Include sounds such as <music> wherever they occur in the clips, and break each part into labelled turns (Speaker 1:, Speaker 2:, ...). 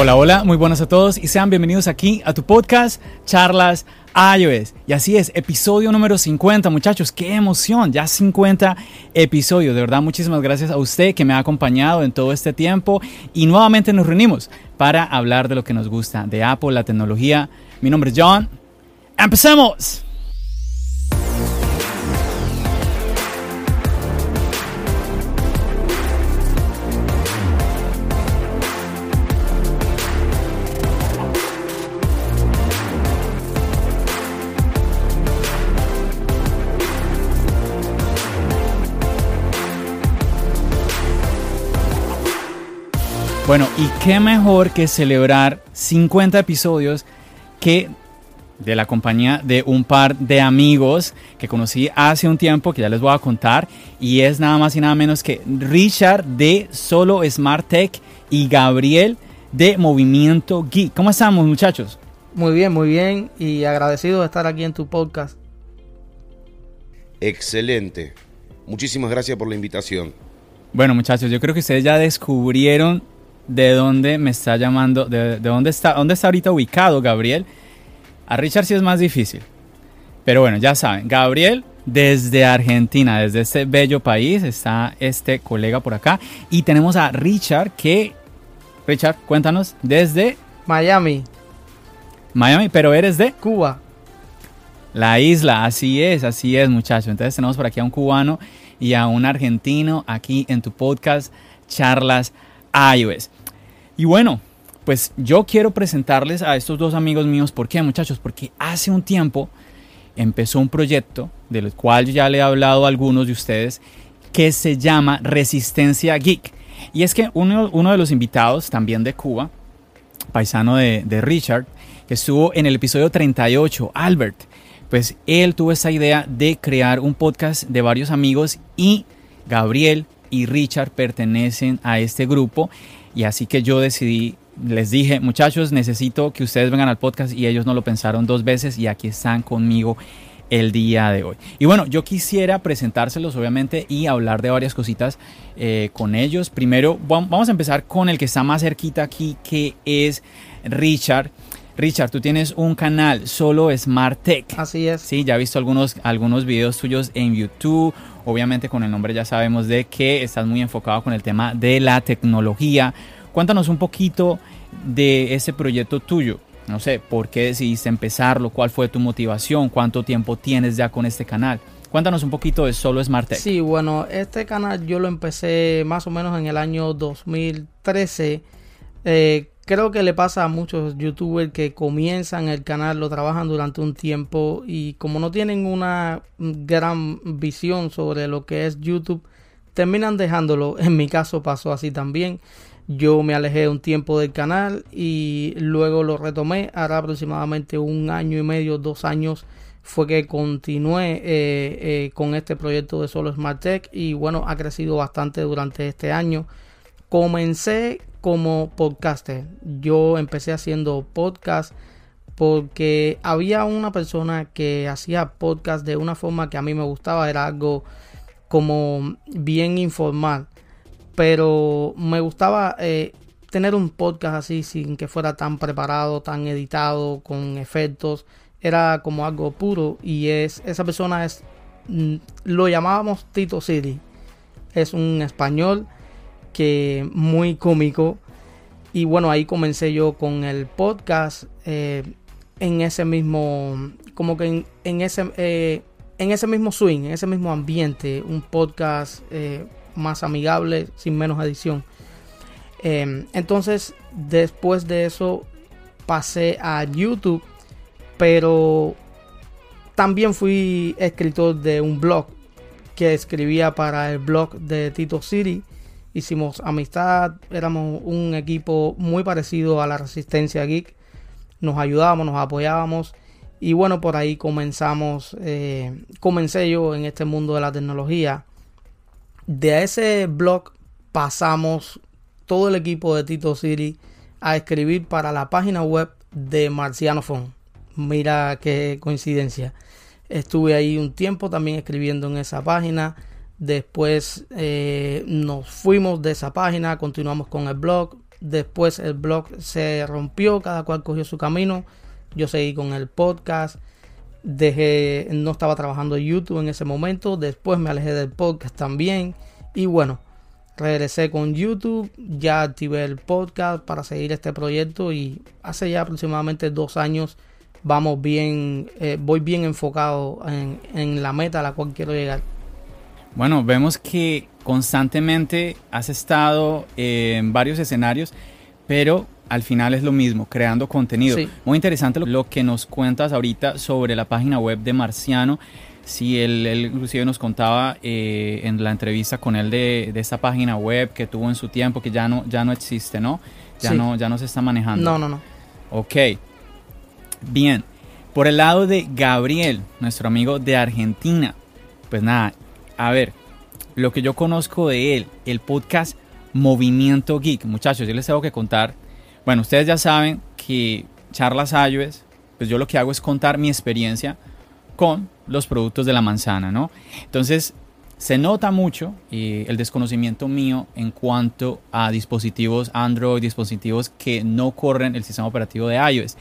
Speaker 1: Hola, hola, muy buenas a todos y sean bienvenidos aquí a tu podcast Charlas iOS. Y así es, episodio número 50, muchachos, qué emoción, ya 50 episodios. De verdad, muchísimas gracias a usted que me ha acompañado en todo este tiempo y nuevamente nos reunimos para hablar de lo que nos gusta, de Apple, la tecnología. Mi nombre es John. ¡Empecemos! Bueno, y qué mejor que celebrar 50 episodios que de la compañía de un par de amigos que conocí hace un tiempo, que ya les voy a contar, y es nada más y nada menos que Richard de Solo Smart Tech y Gabriel de Movimiento Geek. ¿Cómo estamos muchachos?
Speaker 2: Muy bien, muy bien, y agradecido de estar aquí en tu podcast.
Speaker 3: Excelente. Muchísimas gracias por la invitación.
Speaker 1: Bueno muchachos, yo creo que ustedes ya descubrieron de dónde me está llamando, de, dónde, está, dónde está ahorita ubicado Gabriel. A Richard sí es más difícil. Pero bueno, ya saben, Gabriel desde Argentina, desde este bello país, está este colega por acá. Y tenemos a Richard que, Richard, cuéntanos, desde
Speaker 2: Miami.
Speaker 1: Miami, pero eres de
Speaker 2: Cuba.
Speaker 1: La isla, así es, así es muchachos. Entonces tenemos por aquí a un cubano y a un argentino aquí en tu podcast Charlas iOS. Y bueno, pues yo quiero presentarles a estos dos amigos míos. ¿Por qué, muchachos? Porque hace un tiempo empezó un proyecto del cual ya le he hablado a algunos de ustedes que se llama Resistencia Geek. Y es que uno, uno de los invitados, también de Cuba, paisano de, de Richard, que estuvo en el episodio 38, Albert, pues él tuvo esa idea de crear un podcast de varios amigos y Gabriel y Richard pertenecen a este grupo y así que yo decidí, les dije, muchachos, necesito que ustedes vengan al podcast y ellos no lo pensaron dos veces y aquí están conmigo el día de hoy. Y bueno, yo quisiera presentárselos obviamente y hablar de varias cositas eh, con ellos. Primero, vamos a empezar con el que está más cerquita aquí, que es Richard. Richard, tú tienes un canal solo Smart Tech.
Speaker 2: Así es.
Speaker 1: Sí, ya he visto algunos, algunos videos tuyos en YouTube. Obviamente con el nombre ya sabemos de que estás muy enfocado con el tema de la tecnología. Cuéntanos un poquito de ese proyecto tuyo. No sé, ¿por qué decidiste empezarlo? ¿Cuál fue tu motivación? ¿Cuánto tiempo tienes ya con este canal? Cuéntanos un poquito de Solo Smart Tech.
Speaker 2: Sí, bueno, este canal yo lo empecé más o menos en el año 2013. Eh, creo que le pasa a muchos youtubers que comienzan el canal, lo trabajan durante un tiempo y como no tienen una gran visión sobre lo que es YouTube, terminan dejándolo. <laughs> En mi caso pasó así también. Yo me alejé un tiempo del canal y luego lo retomé. Ahora aproximadamente un año y medio, dos años fue que continué eh, eh, con este proyecto de Solo Smart Tech y bueno, ha crecido bastante durante este año. Comencé como podcaster. Yo empecé haciendo podcast porque había una persona que hacía podcast de una forma que a mí me gustaba, era algo como bien informal, pero me gustaba eh, tener un podcast así sin que fuera tan preparado, tan editado, con efectos, era como algo puro y es esa persona es mm, lo llamábamos Tito City, es un español que muy cómico. Y bueno, ahí comencé yo con el podcast eh, en ese mismo, como que en, ese, eh, en ese mismo swing, en ese mismo ambiente, un podcast eh, más amigable, sin menos edición. entonces, después de eso, pasé a YouTube, pero también fui escritor de un blog que escribía para el blog de Tito City. Hicimos amistad, éramos un equipo muy parecido a la Resistencia Geek. Nos ayudábamos, nos apoyábamos. Y bueno, por ahí comenzamos, eh, comencé yo en este mundo de la tecnología. De ese blog pasamos todo el equipo de Tito City a escribir para la página web de Marciano Phone. Mira qué coincidencia. Estuve ahí un tiempo también escribiendo en esa página. Después eh, nos fuimos de esa página, continuamos con el blog. Después el blog se rompió, cada cual cogió su camino. Yo seguí con el podcast. Dejé, no estaba trabajando en YouTube en ese momento. Después me alejé del podcast también. Y bueno, regresé con YouTube. Ya activé el podcast para seguir este proyecto. Y hace ya aproximadamente dos años vamos bien, eh, voy bien enfocado en, la meta a la cual quiero llegar.
Speaker 1: Bueno, vemos que constantemente has estado en varios escenarios, pero al final es lo mismo, creando contenido. Muy interesante lo que nos cuentas ahorita sobre la página web de Marciano. Sí, él, inclusive nos contaba eh, en la entrevista con él de, de, esta página web que tuvo en su tiempo, que ya no, ya no existe, ¿no? Ya, no, ya no se está manejando.
Speaker 2: No, no, no.
Speaker 1: Ok. Bien, por el lado de Gabriel, nuestro amigo de Argentina, pues nada, a ver, lo que yo conozco de él, el podcast Movimiento Geek, muchachos, yo les tengo que contar, bueno, ustedes ya saben que Charlas Ayues, pues yo lo que hago es contar mi experiencia con los productos de la manzana, ¿no? Entonces, se nota mucho eh, el desconocimiento mío en cuanto a dispositivos Android, dispositivos que no corren el sistema operativo de iOS.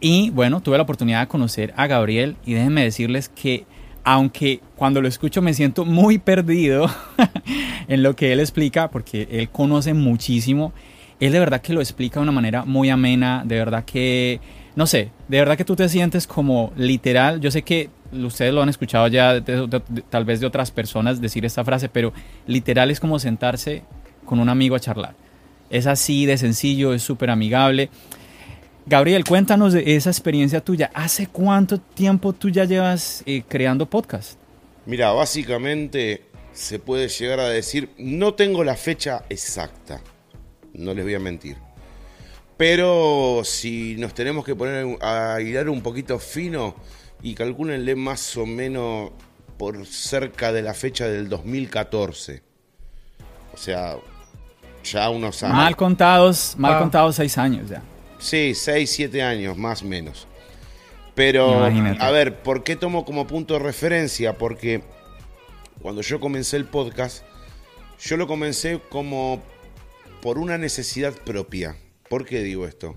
Speaker 1: Y bueno, tuve la oportunidad de conocer a Gabriel y déjenme decirles que aunque cuando lo escucho me siento muy perdido <laughs> en lo que él explica, porque él conoce muchísimo, él de verdad que lo explica de una manera muy amena, de verdad que, no sé, de verdad que tú te sientes como literal, yo sé que ustedes lo han escuchado ya tal vez de otras personas decir esta frase, pero literal es como sentarse con un amigo a charlar. Es así de sencillo, es súper amigable. Gabriel, cuéntanos de esa experiencia tuya. ¿Hace cuánto tiempo tú ya llevas eh, creando podcast?
Speaker 3: Mira, básicamente se puede llegar a decir, no tengo la fecha exacta, no les voy a mentir. Pero si nos tenemos que poner a hilar un poquito fino y calcúlenle más o menos por cerca de la fecha del 2014. O sea, ya unos años.
Speaker 1: Mal contados, mal contados seis años ya.
Speaker 3: Sí, 6, 7 años, más o menos. Pero, a ver, ¿por qué tomo como punto de referencia? Porque cuando yo comencé el podcast, yo lo comencé como por una necesidad propia. ¿Por qué digo esto?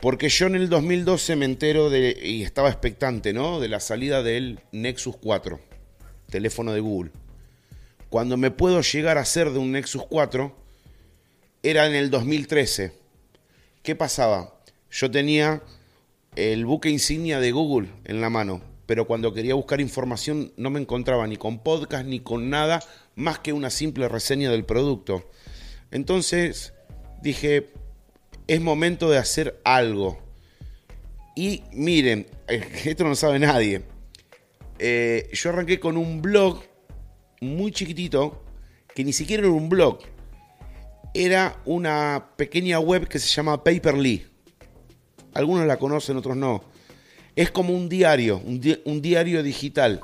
Speaker 3: Porque yo en el 2012 me entero de, y estaba expectante, ¿no? De la salida del Nexus 4, teléfono de Google. Cuando me puedo llegar a hacer de un Nexus 4, era en el 2013. ¿Qué pasaba? Yo tenía el buque insignia de Google en la mano, pero cuando quería buscar información no me encontraba ni con podcast ni con nada más que una simple reseña del producto. Entonces dije, es momento de hacer algo. Y miren, <laughs> esto no sabe nadie. Eh, yo arranqué con un blog muy chiquitito, que ni siquiera era un blog, era una pequeña web que se llama Paperly. Algunos la conocen, otros no. Es como un diario, un, diario digital.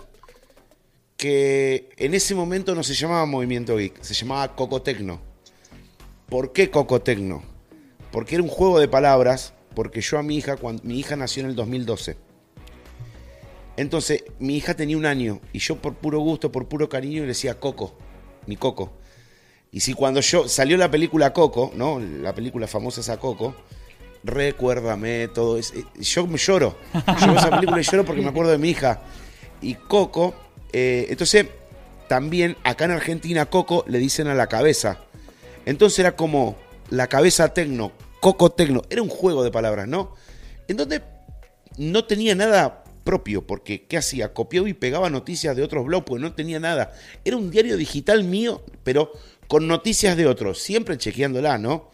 Speaker 3: Que en ese momento no se llamaba Movimiento Geek, se llamaba Cocotecno. ¿Por qué Cocotecno? Porque era un juego de palabras, porque yo a mi hija, cuando, mi hija nació en el 2012. Entonces, mi hija tenía un año y yo por puro gusto, por puro cariño, le decía Coco, mi Coco. Y si cuando yo salió la película Coco, ¿no? La película famosa esa Coco, recuérdame todo eso. Yo me lloro. Yo veo esa película y lloro porque me acuerdo de mi hija. Y Coco, eh, entonces también acá en Argentina Coco le dicen a la cabeza. Entonces era como la cabeza tecno, Coco tecno. Era un juego de palabras, ¿no? En donde no tenía nada propio, porque ¿qué hacía? Copiaba y pegaba noticias de otros blogs, porque no tenía nada. Era un diario digital mío, pero con noticias de otros, siempre chequeándola, ¿no?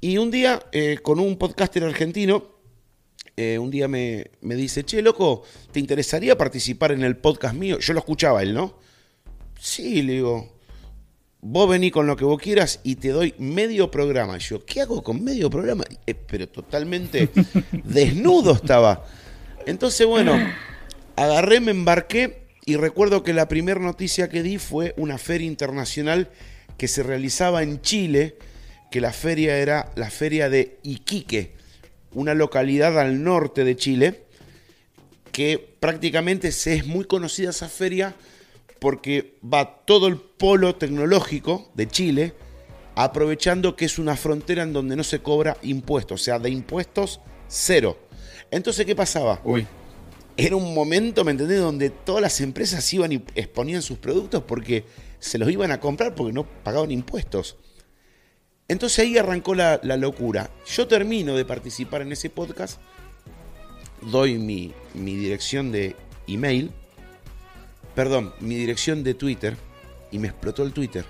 Speaker 3: Y un día, eh, con un podcaster argentino, eh, un día me, me, dice, che, loco, ¿te interesaría participar en el podcast mío? Yo lo escuchaba él, ¿no? Sí, le digo, vos vení con lo que vos quieras y te doy medio programa. Yo, ¿qué hago con medio programa? Eh, pero totalmente <laughs> desnudo estaba. Entonces, bueno, agarré, me embarqué y recuerdo que la primera noticia que di fue una feria internacional que se realizaba en Chile, que la feria era la feria de Iquique, una localidad al norte de Chile, que prácticamente se es muy conocida esa feria porque va todo el polo tecnológico de Chile, aprovechando que es una frontera en donde no se cobra impuestos, o sea, de impuestos cero. Entonces, ¿qué pasaba?
Speaker 1: Uy.
Speaker 3: Era un momento, ¿me entendés?, donde todas las empresas iban y exponían sus productos porque se los iban a comprar porque no pagaban impuestos. Entonces ahí arrancó la, locura. Yo termino de participar en ese podcast, doy mi, mi dirección de email, perdón, mi dirección de Twitter y me explotó el Twitter.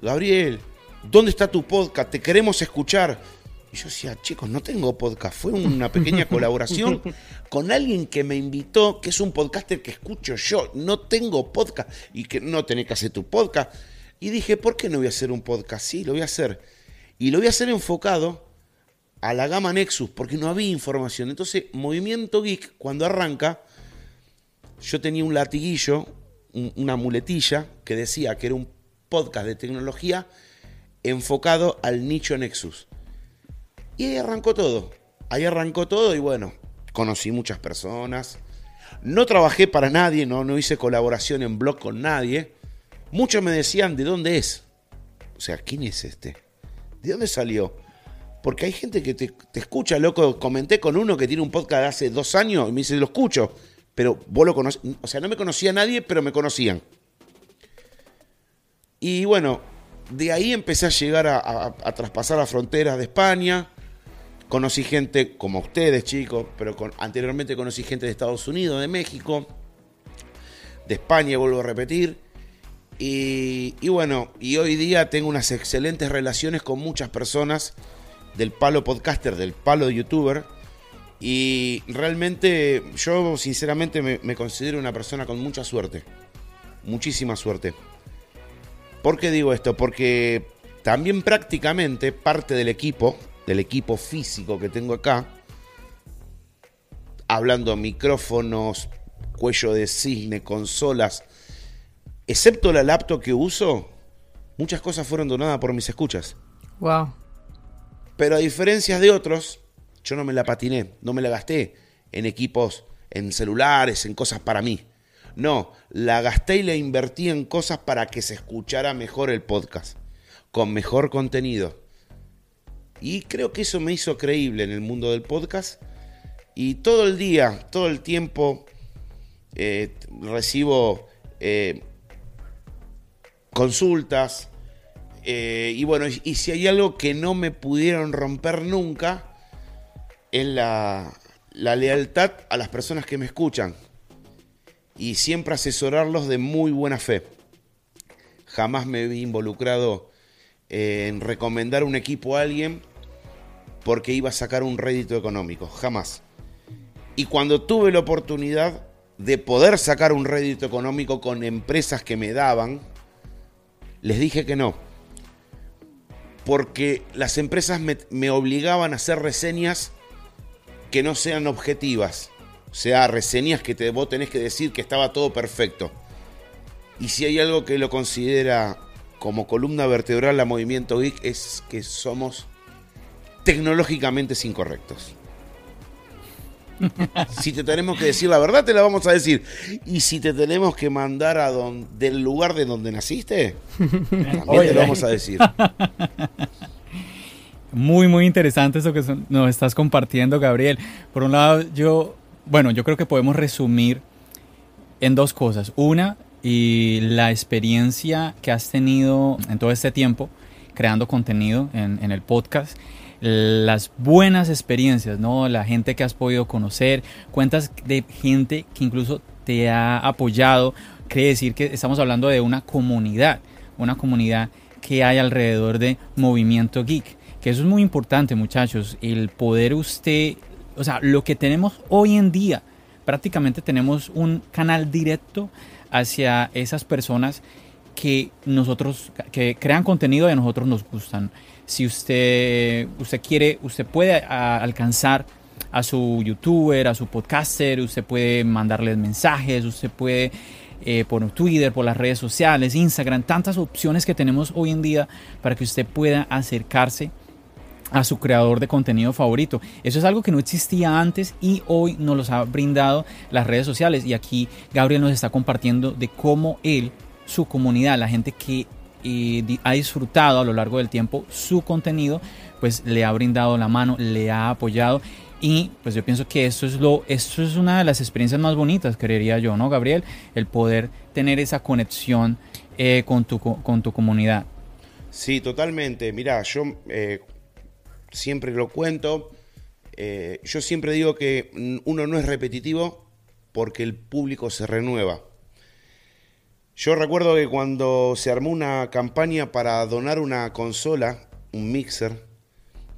Speaker 3: Gabriel, ¿dónde está tu podcast? Te queremos escuchar. Y yo decía, chicos, no tengo podcast. Fue una pequeña colaboración <laughs> con alguien que me invitó, que es un podcaster que escucho yo. No tengo podcast y que no tenés que hacer tu podcast. Y dije, ¿por qué no voy a hacer un podcast? Sí, lo voy a hacer. Y lo voy a hacer enfocado a la gama Nexus, porque no había información. Entonces, Movimiento Geek, cuando arranca, yo tenía un latiguillo, una muletilla, que decía que era un podcast de tecnología enfocado al nicho Nexus. Y ahí arrancó todo. Ahí arrancó todo y bueno, conocí muchas personas. No trabajé para nadie, no, no hice colaboración en blog con nadie. Muchos me decían, ¿de dónde es? O sea, ¿quién es este? ¿De dónde salió? Porque hay gente que te, escucha, loco. Comenté con uno que tiene un podcast de hace dos años y me dice, lo escucho. Pero vos lo conoces. O sea, no me conocía nadie, pero me conocían. Y bueno, de ahí empecé a llegar a, traspasar las fronteras de España. Conocí gente como ustedes, chicos, pero anteriormente conocí gente de Estados Unidos, de México, de España, vuelvo a repetir. Y, bueno, y hoy día tengo unas excelentes relaciones con muchas personas del palo podcaster, del palo youtuber. Y realmente yo sinceramente me, considero una persona con mucha suerte. Muchísima suerte. ¿Por qué digo esto? Porque también prácticamente parte del equipo, del equipo físico que tengo acá, hablando micrófonos, cuello de cisne, consolas, excepto la laptop que uso, muchas cosas fueron donadas por mis escuchas.
Speaker 2: Wow.
Speaker 3: Pero a diferencia de otros, yo no me la patiné, no me la gasté en equipos, en celulares, en cosas para mí. No, la gasté y la invertí en cosas para que se escuchara mejor el podcast, con mejor contenido. Y creo que eso me hizo creíble en el mundo del podcast. Y todo el día, todo el tiempo, eh, recibo eh, consultas. Eh, y bueno, y, si hay algo que no me pudieron romper nunca, es la, la lealtad a las personas que me escuchan. Y siempre asesorarlos de muy buena fe. Jamás me he involucrado en recomendar un equipo a alguien porque iba a sacar un rédito económico. Jamás. Y cuando tuve la oportunidad de poder sacar un rédito económico con empresas que me daban, les dije que no. Porque las empresas me, obligaban a hacer reseñas que no sean objetivas. O sea, reseñas que te, vos tenés que decir que estaba todo perfecto. Y si hay algo que lo considera como columna vertebral a Movimiento Geek es que somos tecnológicamente incorrectos. Si te tenemos que decir la verdad, te la vamos a decir. Y si te tenemos que mandar a donde, del lugar de donde naciste, también te lo vamos a decir.
Speaker 1: Muy, muy interesante eso que nos estás compartiendo, Gabriel. Por un lado, yo, bueno, yo creo que podemos resumir en dos cosas. Una, y la experiencia que has tenido en todo este tiempo creando contenido en, en el podcast las buenas experiencias, ¿no? La gente que has podido conocer, cuentas de gente que incluso te ha apoyado, quiere decir que estamos hablando de una comunidad, una comunidad que hay alrededor de Movimiento Geek, que eso es muy importante, muchachos, el poder usted o sea, lo que tenemos hoy en día, prácticamente tenemos un canal directo hacia esas personas que nosotros, que crean contenido y a nosotros nos gustan. Si usted, usted quiere, usted puede alcanzar a su youtuber, a su podcaster, usted puede mandarles mensajes, usted puede eh, por Twitter, por las redes sociales, Instagram, tantas opciones que tenemos hoy en día para que usted pueda acercarse a su creador de contenido favorito. Eso es algo que no existía antes y hoy nos los ha brindado las redes sociales. Y aquí Gabriel nos está compartiendo de cómo él, su comunidad, la gente que eh, ha disfrutado a lo largo del tiempo su contenido, pues le ha brindado la mano, le ha apoyado. Y pues yo pienso que esto es, lo, esto es una de las experiencias más bonitas, creería yo, ¿no, Gabriel? El poder tener esa conexión eh, con, tu, con tu comunidad.
Speaker 3: Sí, totalmente. Mira, yo eh, siempre lo cuento. Eh, yo siempre digo que uno no es repetitivo porque el público se renueva. Yo recuerdo que cuando se armó una campaña para donar una consola, un mixer,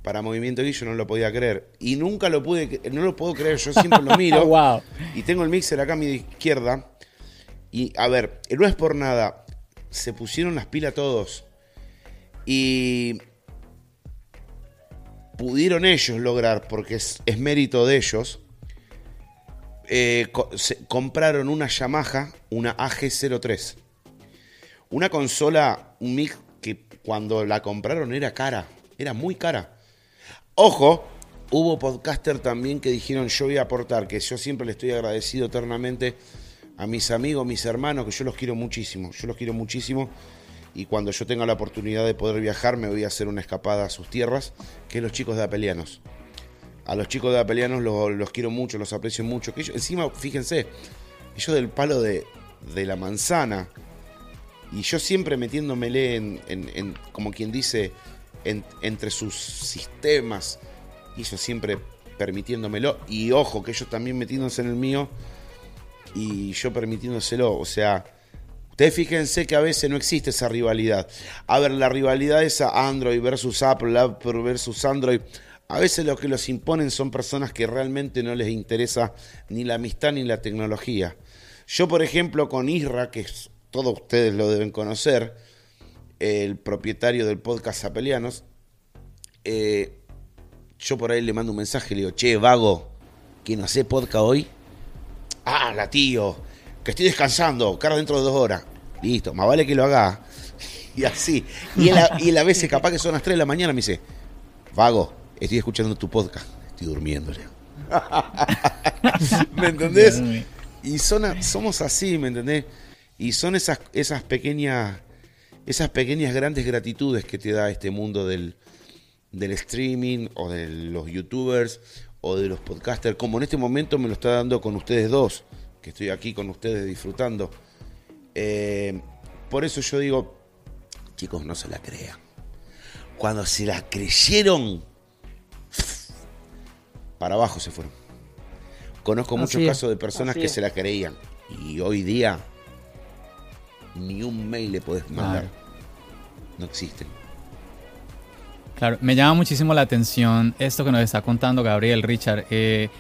Speaker 3: para Movimiento Guillo no lo podía creer. Y nunca lo pude, no lo puedo creer, yo siempre lo miro. <laughs>
Speaker 1: wow.
Speaker 3: Y tengo el mixer acá a mi izquierda. Y a ver, no es por nada, se pusieron las pilas todos. Y pudieron ellos lograr, porque es, mérito de ellos, eh, compraron una Yamaha, una AG03. Una consola, un mix que cuando la compraron era cara, era muy cara. Ojo, hubo podcaster también que dijeron yo voy a aportar, que yo siempre le estoy agradecido eternamente a mis amigos, mis hermanos, que yo los quiero muchísimo, yo los quiero muchísimo y cuando yo tenga la oportunidad de poder viajar me voy a hacer una escapada a sus tierras, que es los chicos de Apelianos. A los chicos de Apelianos los, quiero mucho, los aprecio mucho. Que ellos, encima, fíjense, ellos del palo de, la manzana. Y yo siempre metiéndomele en, en como quien dice, entre sus sistemas, y eso siempre permitiéndomelo, y ojo, que ellos también metiéndose en el mío, y yo permitiéndoselo, o sea, ustedes fíjense que a veces no existe esa rivalidad. A ver, la rivalidad esa Android versus Apple, Apple versus Android, a veces lo que los imponen son personas que realmente no les interesa ni la amistad ni la tecnología. Yo, por ejemplo, con Isra, que todos ustedes lo deben conocer, el propietario del podcast Apelianos, eh, yo por ahí le mando un mensaje, le digo, che, vago, que no podcast hoy? Ah, la tío, que estoy descansando, cara dentro de dos horas. Listo, más vale que lo haga. <laughs> Y así. Y él, y a veces, capaz que son las 3 de la mañana, me dice, vago, estoy escuchando tu podcast. Estoy durmiendo, <laughs> ¿Me entendés? Y son, somos así, ¿me entendés? Y son esas, esas pequeñas esas pequeñas grandes gratitudes que te da este mundo del, streaming o de los youtubers o de los podcasters, como en este momento me lo está dando con ustedes dos, que estoy aquí con ustedes disfrutando. Eh, por eso yo digo, chicos, no se la crean. Cuando se la creyeron, para abajo se fueron. Conozco muchos casos de personas que se la creían y hoy día ni un mail le podés mandar. No existe.
Speaker 1: Claro, me llama muchísimo la atención esto que nos está contando Gabriel Richard. Eh,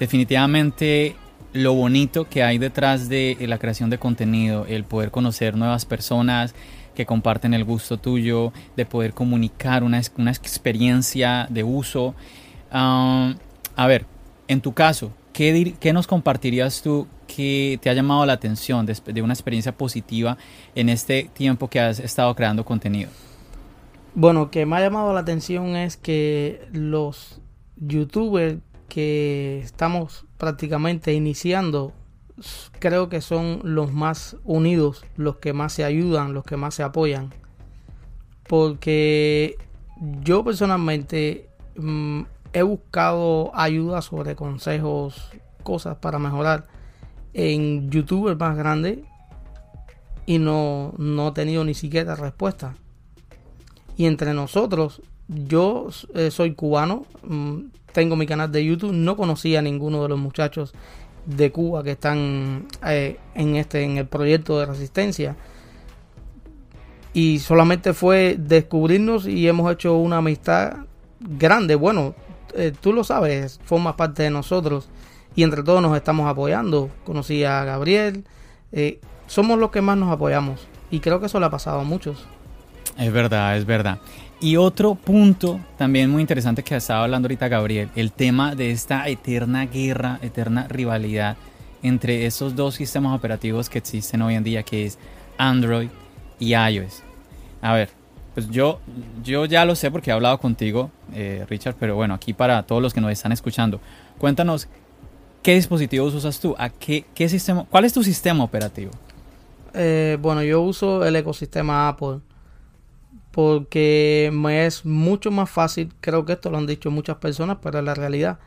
Speaker 1: definitivamente lo bonito que hay detrás de la creación de contenido, el poder conocer nuevas personas que comparten el gusto tuyo, de poder comunicar una, una experiencia de uso. Ah, a ver, en tu caso, ¿qué, ¿qué nos compartirías tú que te ha llamado la atención de, una experiencia positiva en este tiempo que has estado creando contenido?
Speaker 2: Bueno, que me ha llamado la atención es que los youtubers que estamos prácticamente iniciando, creo que son los más unidos, los que más se ayudan, los que más se apoyan. Porque yo personalmente mm, he buscado ayuda sobre consejos, cosas para mejorar en youtubers más grande y no, no he tenido ni siquiera respuesta. Y entre nosotros, yo eh, soy cubano, mm, tengo mi canal de YouTube, no conocía a ninguno de los muchachos de Cuba que están eh, en este en el proyecto de resistencia y solamente fue descubrirnos y hemos hecho una amistad grande bueno eh, tú lo sabes, formas parte de nosotros y entre todos nos estamos apoyando. Conocí a Gabriel, eh, somos los que más nos apoyamos y creo que eso le ha pasado a muchos.
Speaker 1: Es verdad, es verdad. Y otro punto también muy interesante que estaba hablando ahorita Gabriel, el tema de esta eterna guerra, eterna rivalidad entre esos dos sistemas operativos que existen hoy en día, que es Android y iOS. A ver, pues yo, yo ya lo sé porque he hablado contigo, eh, Richard, pero bueno, aquí para todos los que nos están escuchando, cuéntanos qué dispositivos usas tú, a qué, qué sistema, cuál es tu sistema operativo.
Speaker 2: Eh, bueno, yo uso el ecosistema Apple porque me es mucho más fácil, creo que esto lo han dicho muchas personas, pero en la realidad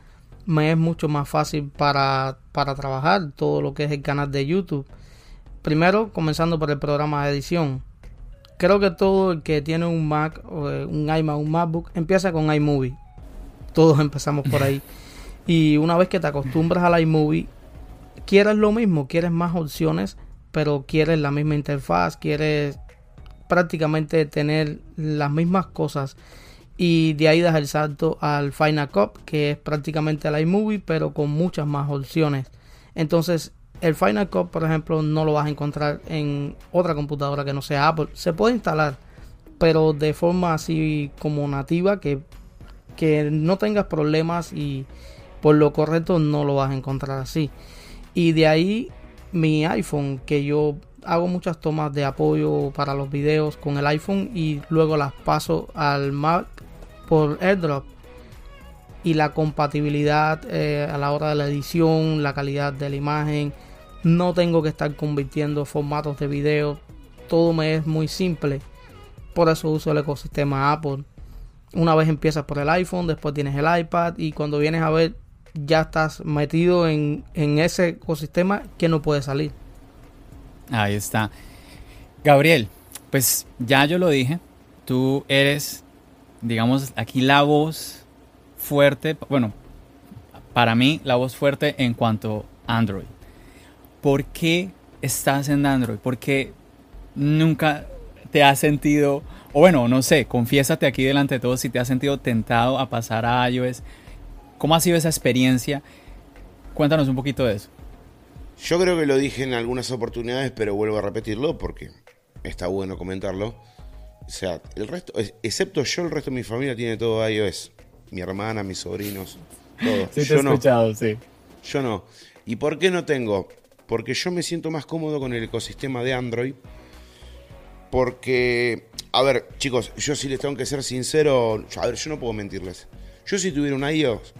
Speaker 2: me es mucho más fácil para, para trabajar todo lo que es el canal de YouTube. Primero, comenzando por el programa de edición creo que todo el que tiene un Mac, o eh, un iMac, un MacBook, empieza con iMovie. Todos empezamos por ahí. <laughs> y una vez que te acostumbras al iMovie, quieres lo mismo, quieres más opciones, pero quieres la misma interfaz, quieres prácticamente tener las mismas cosas. Y de ahí das el salto al Final Cut, que es prácticamente el iMovie, pero con muchas más opciones. Entonces, el Final Cut, por ejemplo, no lo vas a encontrar en otra computadora que no sea Apple. Se puede instalar, pero de forma así como nativa, que, que no tengas problemas y por lo correcto no lo vas a encontrar así. Y de ahí mi iPhone, que yo hago muchas tomas de apoyo para los videos con el iPhone y luego las paso al Mac por AirDrop y la compatibilidad eh, a la hora de la edición, la calidad de la imagen, no tengo que estar convirtiendo formatos de video. Todo me es muy simple. Por eso uso el ecosistema Apple. Una vez empiezas por el iPhone, después tienes el iPad y cuando vienes a ver ya estás metido en, en ese ecosistema que no puede salir.
Speaker 1: Ahí está. Gabriel, pues ya yo lo dije, tú eres, digamos, aquí la voz fuerte, bueno, para mí la voz fuerte en cuanto a Android. ¿por qué estás en Android? ¿Por qué nunca te has sentido, o bueno, no sé, confiésate aquí delante de todos si te has sentido tentado a pasar a iOS? ¿Cómo ha sido esa experiencia? Cuéntanos un poquito de eso.
Speaker 3: Yo creo que lo dije en algunas oportunidades, pero vuelvo a repetirlo porque está bueno comentarlo. O sea, el resto, excepto yo, el resto de mi familia tiene todo iOS. Mi hermana, mis sobrinos, todo.
Speaker 1: Sí, te he escuchado, sí.
Speaker 3: Yo no. ¿Y por qué no tengo? porque yo me siento más cómodo con el ecosistema de Android. Porque, a ver, chicos, yo si les tengo que ser sincero, a ver, yo no puedo mentirles. Yo si tuviera un iOS,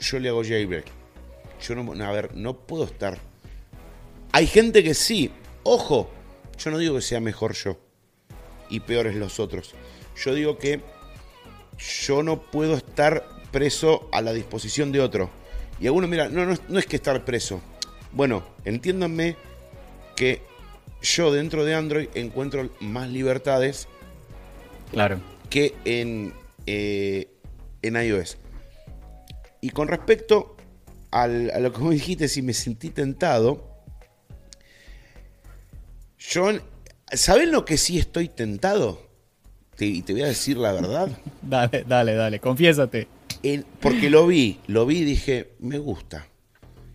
Speaker 3: yo le hago jailbreak. Yo no, a ver, no puedo estar. Hay gente que sí, ojo, yo no digo que sea mejor yo y peores los otros. Yo digo que yo no puedo estar preso a la disposición de otro. Y algunos, mira, no, no, no es que estar preso, bueno, entiéndanme que yo dentro de Android encuentro más libertades
Speaker 1: claro.
Speaker 3: que en, eh, en iOS. Y con respecto a lo que me dijiste, si me sentí tentado, yo, ¿saben lo que sí estoy tentado? Y te voy a decir la verdad. <laughs>
Speaker 1: dale, dale, dale, confiésate.
Speaker 3: porque lo vi, lo vi y dije, me gusta.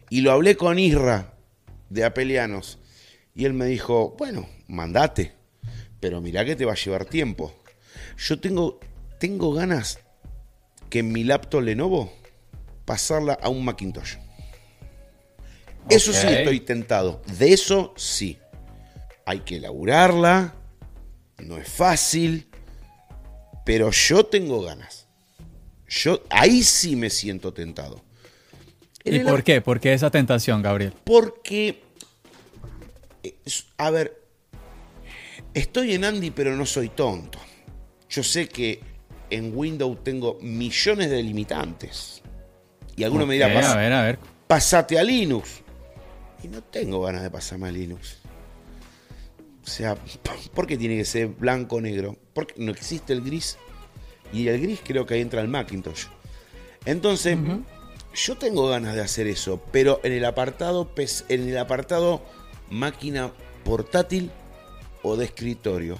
Speaker 3: Y lo hablé con Isra de Apelianos. Y él me dijo, bueno, mandate, pero mirá que te va a llevar tiempo. Yo tengo, tengo ganas que en mi laptop Lenovo pasarla a un Macintosh. Eso sí estoy tentado. De eso sí. Hay que laburarla. No es fácil. Pero yo tengo ganas. Yo ahí sí me siento tentado.
Speaker 1: ¿Y por qué? ¿Por qué esa tentación, Gabriel?
Speaker 3: Porque, a ver, estoy en Andy, pero no soy tonto. Yo sé que en Windows tengo millones de limitantes. Y alguno me dirá,
Speaker 1: a ver, a ver.
Speaker 3: pasate a Linux. Y no tengo ganas de pasarme a Linux. O sea, <laughs> ¿por qué tiene que ser blanco o negro? Porque no existe el gris. Y el gris creo que ahí entra el Macintosh. Entonces, yo tengo ganas de hacer eso, pero en el apartado, en el apartado máquina portátil o de escritorio.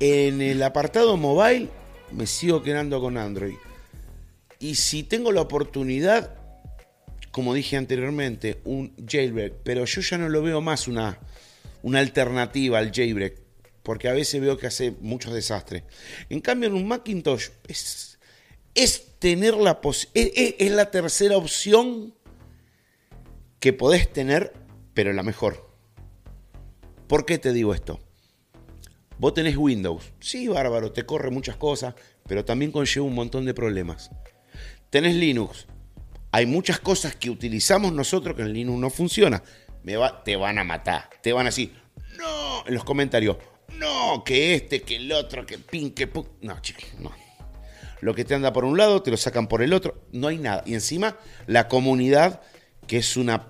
Speaker 3: En el apartado mobile me sigo quedando con Android. Y si tengo la oportunidad, como dije anteriormente, un jailbreak, pero yo ya no lo veo más una, una alternativa al jailbreak, porque a veces veo que hace muchos desastres. En cambio, en un Macintosh es, tener la es, la tercera opción que podés tener, pero la mejor. ¿Por qué te digo esto? Vos tenés Windows, sí, bárbaro, te corre muchas cosas, pero también conlleva un montón de problemas. Tenés Linux, hay muchas cosas que utilizamos nosotros que en Linux no funciona. Me va, te van a matar. Te van a decir, no, en los comentarios, no, que este, que el otro, que pin, que No, chicos, no. Lo que te anda por un lado, te lo sacan por el otro. No hay nada. Y encima, la comunidad, que es una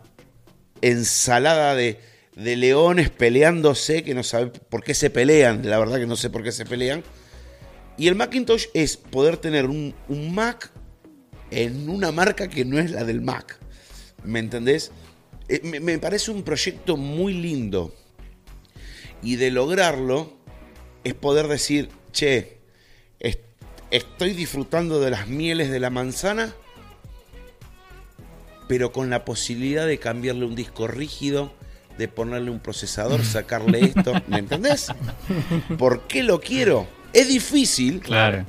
Speaker 3: ensalada de, leones peleándose, que no sabe por qué se pelean. La verdad que no sé por qué se pelean. Y el Macintosh es poder tener un, un Mac en una marca que no es la del Mac. ¿Me entendés? Eh, me, parece un proyecto muy lindo. Y de lograrlo es poder decir, che, estoy disfrutando de las mieles de la manzana, pero con la posibilidad de cambiarle un disco rígido, de ponerle un procesador, <laughs> sacarle esto, ¿me entendés? ¿Por qué lo quiero? Es difícil.
Speaker 1: Claro.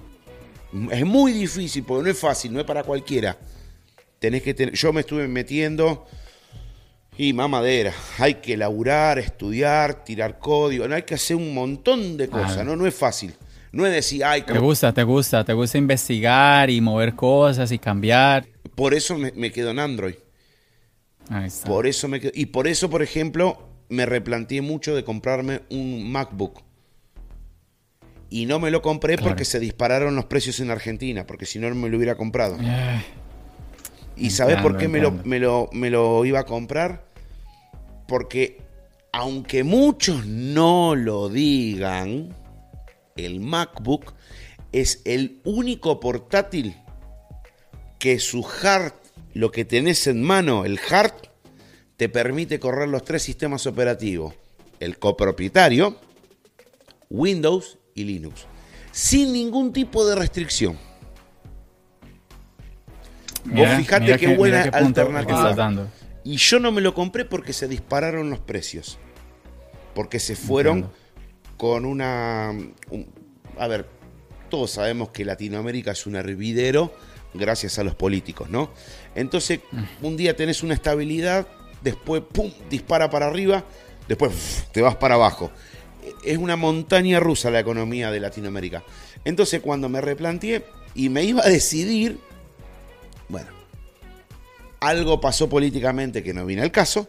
Speaker 3: Es muy difícil porque no es fácil, no es para cualquiera. Tenés que tener, yo me estuve metiendo y mamadera. Hay que laburar, estudiar, tirar código, no hay que hacer un montón de cosas, ¿no? No es fácil. No es decir, ay,
Speaker 1: Te gusta, te gusta, te gusta investigar y mover cosas y cambiar.
Speaker 3: Por eso me, quedo en Android. Ahí está. Por eso me quedo... Y por eso, por ejemplo, me replanteé mucho de comprarme un MacBook. Y no me lo compré porque se dispararon los precios en Argentina, porque si no, no me lo hubiera comprado. Eh, ¿Y sabes por qué me lo, me, lo, me lo iba a comprar? Porque aunque muchos no lo digan, el MacBook es el único portátil que su hard, lo que tenés en mano, el hard, te permite correr los tres sistemas operativos. El copropietario, Windows y Linux, sin ningún tipo de restricción. Vos fijate qué buena alternativa. Y yo no me lo compré porque se dispararon los precios. Porque se fueron con una... a ver, todos sabemos que Latinoamérica es un hervidero gracias a los políticos, ¿no? Entonces, mm. un día tenés una estabilidad, después, ¡pum!, dispara para arriba, después te vas para abajo es una montaña rusa la economía de Latinoamérica. Entonces cuando me replanteé y me iba a decidir, algo pasó políticamente que no vino al caso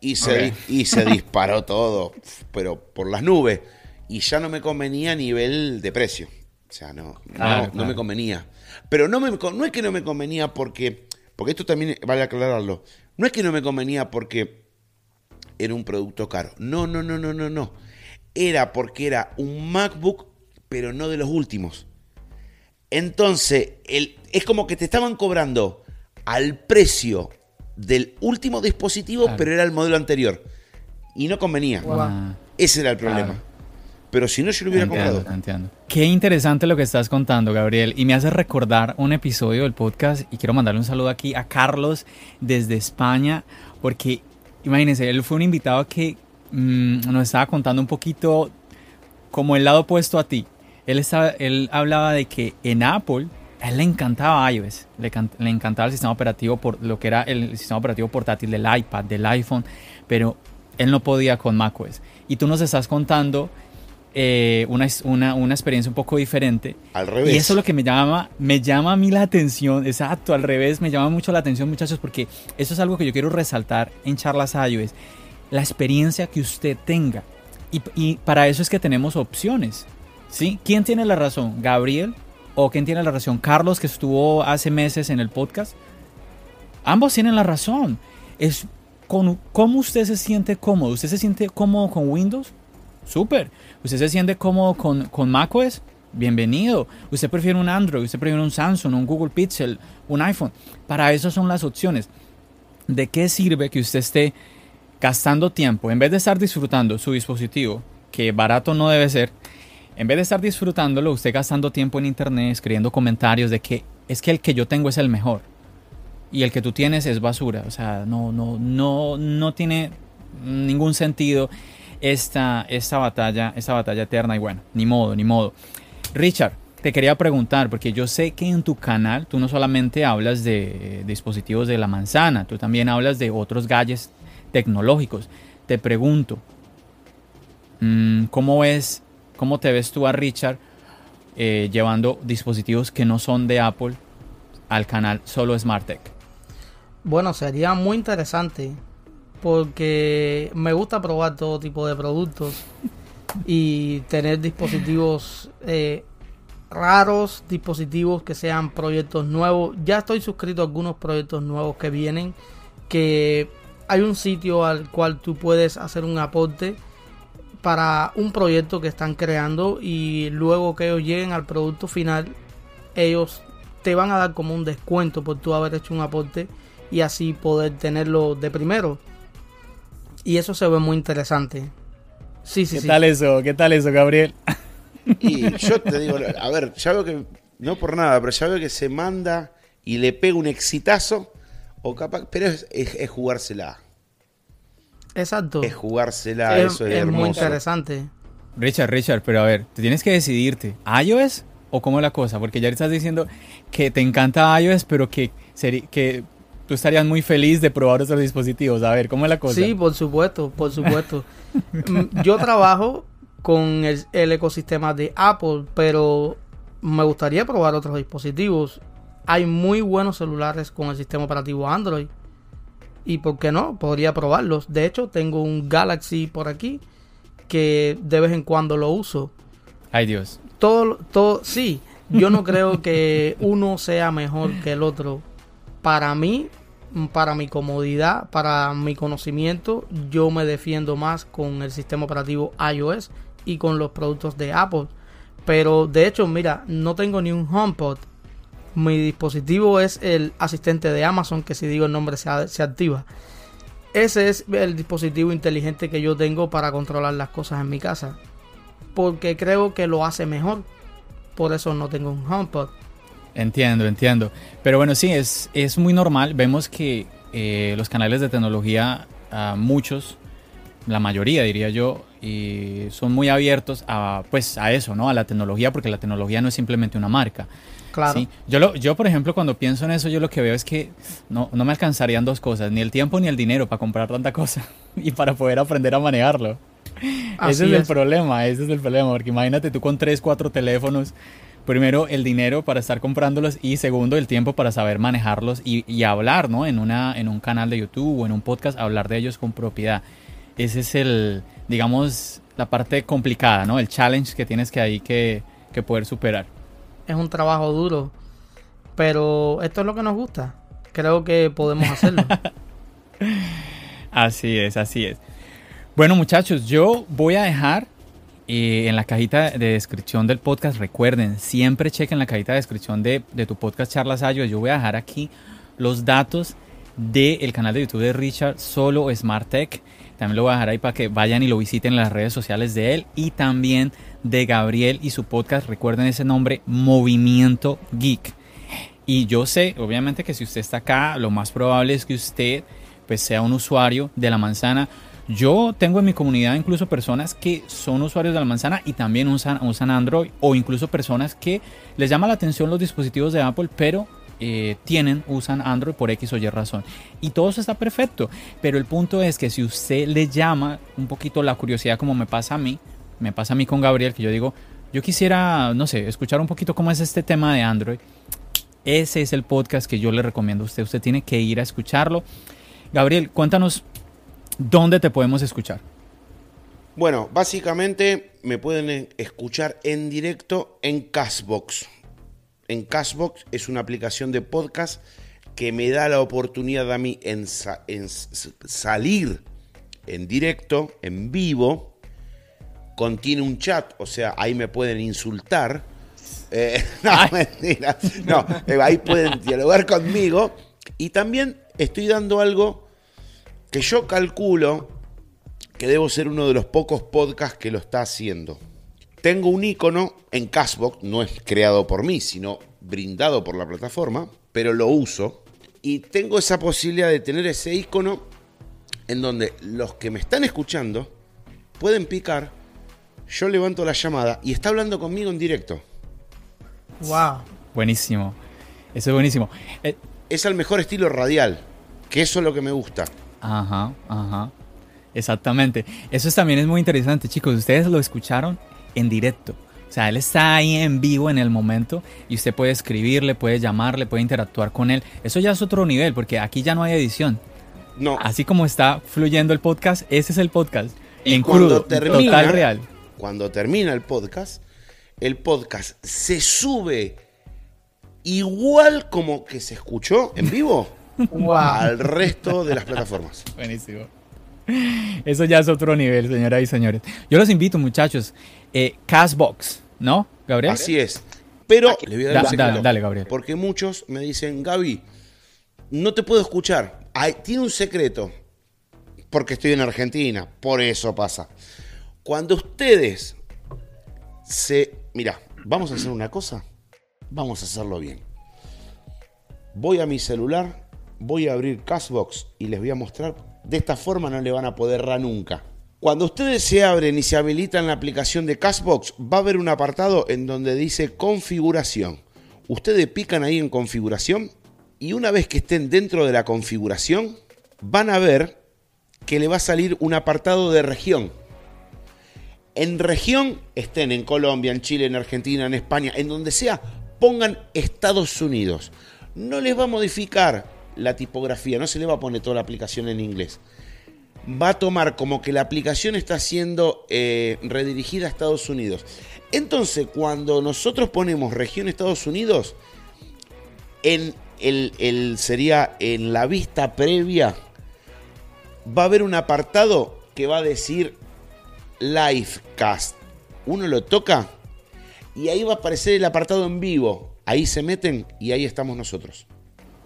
Speaker 3: y se, y se <laughs> disparó todo, pero por las nubes. Y ya no me convenía a nivel de precio. O sea, no, no, me convenía. Pero no, me, no es que no me convenía porque, porque esto también vale aclararlo, no es que no me convenía porque era un producto caro. No, no, no, no, no, no era porque era un MacBook, pero no de los últimos. Entonces, el, es como que te estaban cobrando al precio del último dispositivo, pero era el modelo anterior. Y no convenía. Ese era el problema. Pero si no, yo lo hubiera comprado.
Speaker 1: Entiendo. Qué interesante lo que estás contando, Gabriel. Y me hace recordar un episodio del podcast. Y quiero mandarle un saludo aquí a Carlos desde España. Porque, imagínense, él fue un invitado que Mm, nos estaba contando un poquito como el lado opuesto a ti. Él, estaba, él hablaba de que en Apple a él le encantaba iOS, le, le, encantaba el sistema operativo por lo que era el sistema operativo portátil del iPad, del iPhone, pero él no podía con macOS. Y tú nos estás contando eh, una, una, una, experiencia un poco diferente.
Speaker 3: Al revés.
Speaker 1: Y eso es lo que me llama, me llama a mí la atención, exacto, al revés, me llama mucho la atención muchachos, porque eso es algo que yo quiero resaltar en charlas iOS la experiencia que usted tenga. Y, para eso es que tenemos opciones. ¿sí? ¿Quién tiene la razón? ¿Gabriel? ¿O quién tiene la razón? ¿Carlos que estuvo hace meses en el podcast? Ambos tienen la razón. Es con, cómo usted se siente cómodo. ¿Usted se siente cómodo con Windows? Súper. ¿Usted se siente cómodo con, con macOS? Bienvenido. ¿Usted prefiere un Android? ¿Usted prefiere un Samsung, un Google Pixel, un iPhone? Para eso son las opciones. ¿De qué sirve que usted esté gastando tiempo, en vez de estar disfrutando su dispositivo, que barato no debe ser, en vez de estar disfrutándolo, usted gastando tiempo en internet, escribiendo comentarios de que es que el que yo tengo es el mejor y el que tú tienes es basura. O sea, no, no, no, no tiene ningún sentido esta, esta batalla, esta batalla eterna y bueno, ni modo, ni modo. Richard, te quería preguntar, porque yo sé que en tu canal tú no solamente hablas de dispositivos de la manzana, tú también hablas de otros gadgets tecnológicos. Te pregunto, mm, ¿cómo ves, cómo te ves tú a Richard eh, llevando dispositivos que no son de Apple al canal solo SmartTech?
Speaker 2: Bueno, sería muy interesante porque me gusta probar todo tipo de productos <laughs> y tener dispositivos eh, raros, dispositivos que sean proyectos nuevos. Ya estoy suscrito a algunos proyectos nuevos que vienen, que hay un sitio al cual tú puedes hacer un aporte para un proyecto que están creando y luego que ellos lleguen al producto final, ellos te van a dar como un descuento por tú haber hecho un aporte y así poder tenerlo de primero. Y eso se ve muy interesante.
Speaker 1: Sí, sí, ¿Qué tal eso? ¿Qué tal eso, Gabriel?
Speaker 3: Y yo te digo, a ver, ya veo que, no por nada, pero ya veo que se manda y le pega un exitazo, o capaz, pero es, jugársela.
Speaker 2: Exacto.
Speaker 3: Es jugársela, eso es, es muy
Speaker 2: interesante.
Speaker 1: Richard, Richard, pero a ver, te tienes que decidirte, ¿iOS o cómo es la cosa? Porque ya estás diciendo que te encanta iOS, pero que, que tú estarías muy feliz de probar otros dispositivos. A ver, ¿cómo es la cosa?
Speaker 2: Sí, por supuesto, por supuesto. <laughs> Mm, yo trabajo con el, ecosistema de Apple, pero me gustaría probar otros dispositivos. Hay muy buenos celulares con el sistema operativo Android. Y por qué no, podría probarlos. De hecho, tengo un Galaxy por aquí que de vez en cuando lo uso.
Speaker 1: Ay Dios.
Speaker 2: Todo, todo, sí. Yo no <laughs> creo que uno sea mejor que el otro para mí, para mi comodidad, para mi conocimiento, yo me defiendo más con el sistema operativo iOS y con los productos de Apple. Pero de hecho, mira, no tengo ni un HomePod. Mi dispositivo es el asistente de Amazon, que si digo el nombre se, activa. Ese es el dispositivo inteligente que yo tengo para controlar las cosas en mi casa. Porque creo que lo hace mejor. Por eso no tengo un HomePod.
Speaker 1: Entiendo, entiendo. Pero bueno, sí, es, es muy normal. Vemos que eh, los canales de tecnología, muchos, la mayoría diría yo, y son muy abiertos a, pues, a eso, ¿no? A la tecnología, porque la tecnología no es simplemente una marca.
Speaker 2: Claro.
Speaker 1: Yo, lo, yo, por ejemplo, cuando pienso en eso, yo lo que veo es que no, no me alcanzarían dos cosas, ni el tiempo ni el dinero para comprar tanta cosa <laughs> y para poder aprender a manejarlo. ese es, es, el problema, ese es el problema, porque imagínate tú con tres, cuatro teléfonos primero el dinero para estar comprándolos y segundo el tiempo para saber manejarlos y, hablar, ¿no? En, una, en un canal de YouTube o en un podcast, hablar de ellos con propiedad. Ese es el, digamos, la parte complicada, ¿no? El challenge que tienes que ahí que, que poder superar.
Speaker 2: Es un trabajo duro, pero esto es lo que nos gusta. Creo que podemos hacerlo. <laughs>
Speaker 1: así es, así es. Bueno muchachos, yo voy a dejar y en la cajita de descripción del podcast, recuerden, siempre chequen la cajita de descripción de, tu podcast Charlas Ayo. Yo voy a dejar aquí los datos del canal de YouTube de Richard, solo Smart Tech. También lo voy a dejar ahí para que vayan y lo visiten en las redes sociales de él y también de Gabriel y su podcast. Recuerden ese nombre, Movimiento Geek. Y yo sé, obviamente, que si usted está acá, lo más probable es que usted pues, sea un usuario de la manzana. Yo tengo en mi comunidad incluso personas que son usuarios de la manzana y también usan, usan Android o incluso personas que les llama la atención los dispositivos de Apple, pero eh, tienen, usan Android por X o Y razón. Y todo está perfecto. Pero el punto es que si usted le llama un poquito la curiosidad como me pasa a mí, me pasa a mí con Gabriel, que yo digo, yo quisiera, no sé, escuchar un poquito cómo es este tema de Android. Ese es el podcast que yo le recomiendo a usted. Usted tiene que ir a escucharlo. Gabriel, cuéntanos ¿Dónde te podemos escuchar?
Speaker 3: Bueno, básicamente me pueden escuchar en directo en Cashbox. En Cashbox es una aplicación de podcast que me da la oportunidad a mí en, salir en directo, en vivo. Contiene un chat, o sea, ahí me pueden insultar. Eh, <laughs> <laughs> no, mentira. No, eh, ahí pueden <laughs> dialogar conmigo. Y también estoy dando algo que yo calculo que debo ser uno de los pocos podcasts que lo está haciendo. Tengo un icono en Cashbox, no es creado por mí, sino brindado por la plataforma, pero lo uso. Y tengo esa posibilidad de tener ese icono en donde los que me están escuchando pueden picar, yo levanto la llamada y está hablando conmigo en directo.
Speaker 2: Wow.
Speaker 1: Buenísimo. Eso es buenísimo.
Speaker 3: Eh, es el mejor estilo radial, que eso es lo que me gusta.
Speaker 1: Ajá, ajá. Exactamente. Eso también es muy interesante, chicos. Ustedes lo escucharon en directo. O sea, él está ahí en vivo en el momento y usted puede escribirle, puede llamarle, puede interactuar con él. Eso ya es otro nivel porque aquí ya no hay edición.
Speaker 3: No.
Speaker 1: Así como está fluyendo el podcast, ese es el podcast. en crudo, total real.
Speaker 3: Cuando termina el podcast, el podcast se sube igual como que se escuchó en vivo al resto de las plataformas. <laughs>
Speaker 1: Buenísimo. Eso ya es otro nivel, señoras y señores. Yo los invito, muchachos. Eh, Castbox, ¿no, Gabriel?
Speaker 3: Así es. Pero le voy a
Speaker 1: dar dale, Gabriel.
Speaker 3: Porque muchos me dicen, Gaby, no te puedo escuchar. tiene un secreto. Porque estoy en Argentina. Por eso pasa. Cuando ustedes se... Mira, vamos a hacer una cosa. Vamos a hacerlo bien. Voy a mi celular, voy a abrir Castbox y les voy a mostrar. De esta forma no le van a poder nunca. Cuando ustedes se abren y se habilitan la aplicación de Castbox, va a haber un apartado en donde dice configuración. Ustedes pican ahí en configuración y una vez que estén dentro de la configuración, van a ver que le va a salir un apartado de región. En región estén en Colombia, en Chile, en Argentina, en España, en donde sea, pongan Estados Unidos. No les va a modificar la tipografía, no se le va a poner toda la aplicación en inglés. Va a tomar como que la aplicación está siendo eh, redirigida a Estados Unidos. Entonces, cuando nosotros ponemos región Estados Unidos, en el, sería en la vista previa, va a haber un apartado que va a decir Livecast. Uno lo toca y ahí va a aparecer el apartado en vivo. Ahí se meten y ahí estamos nosotros.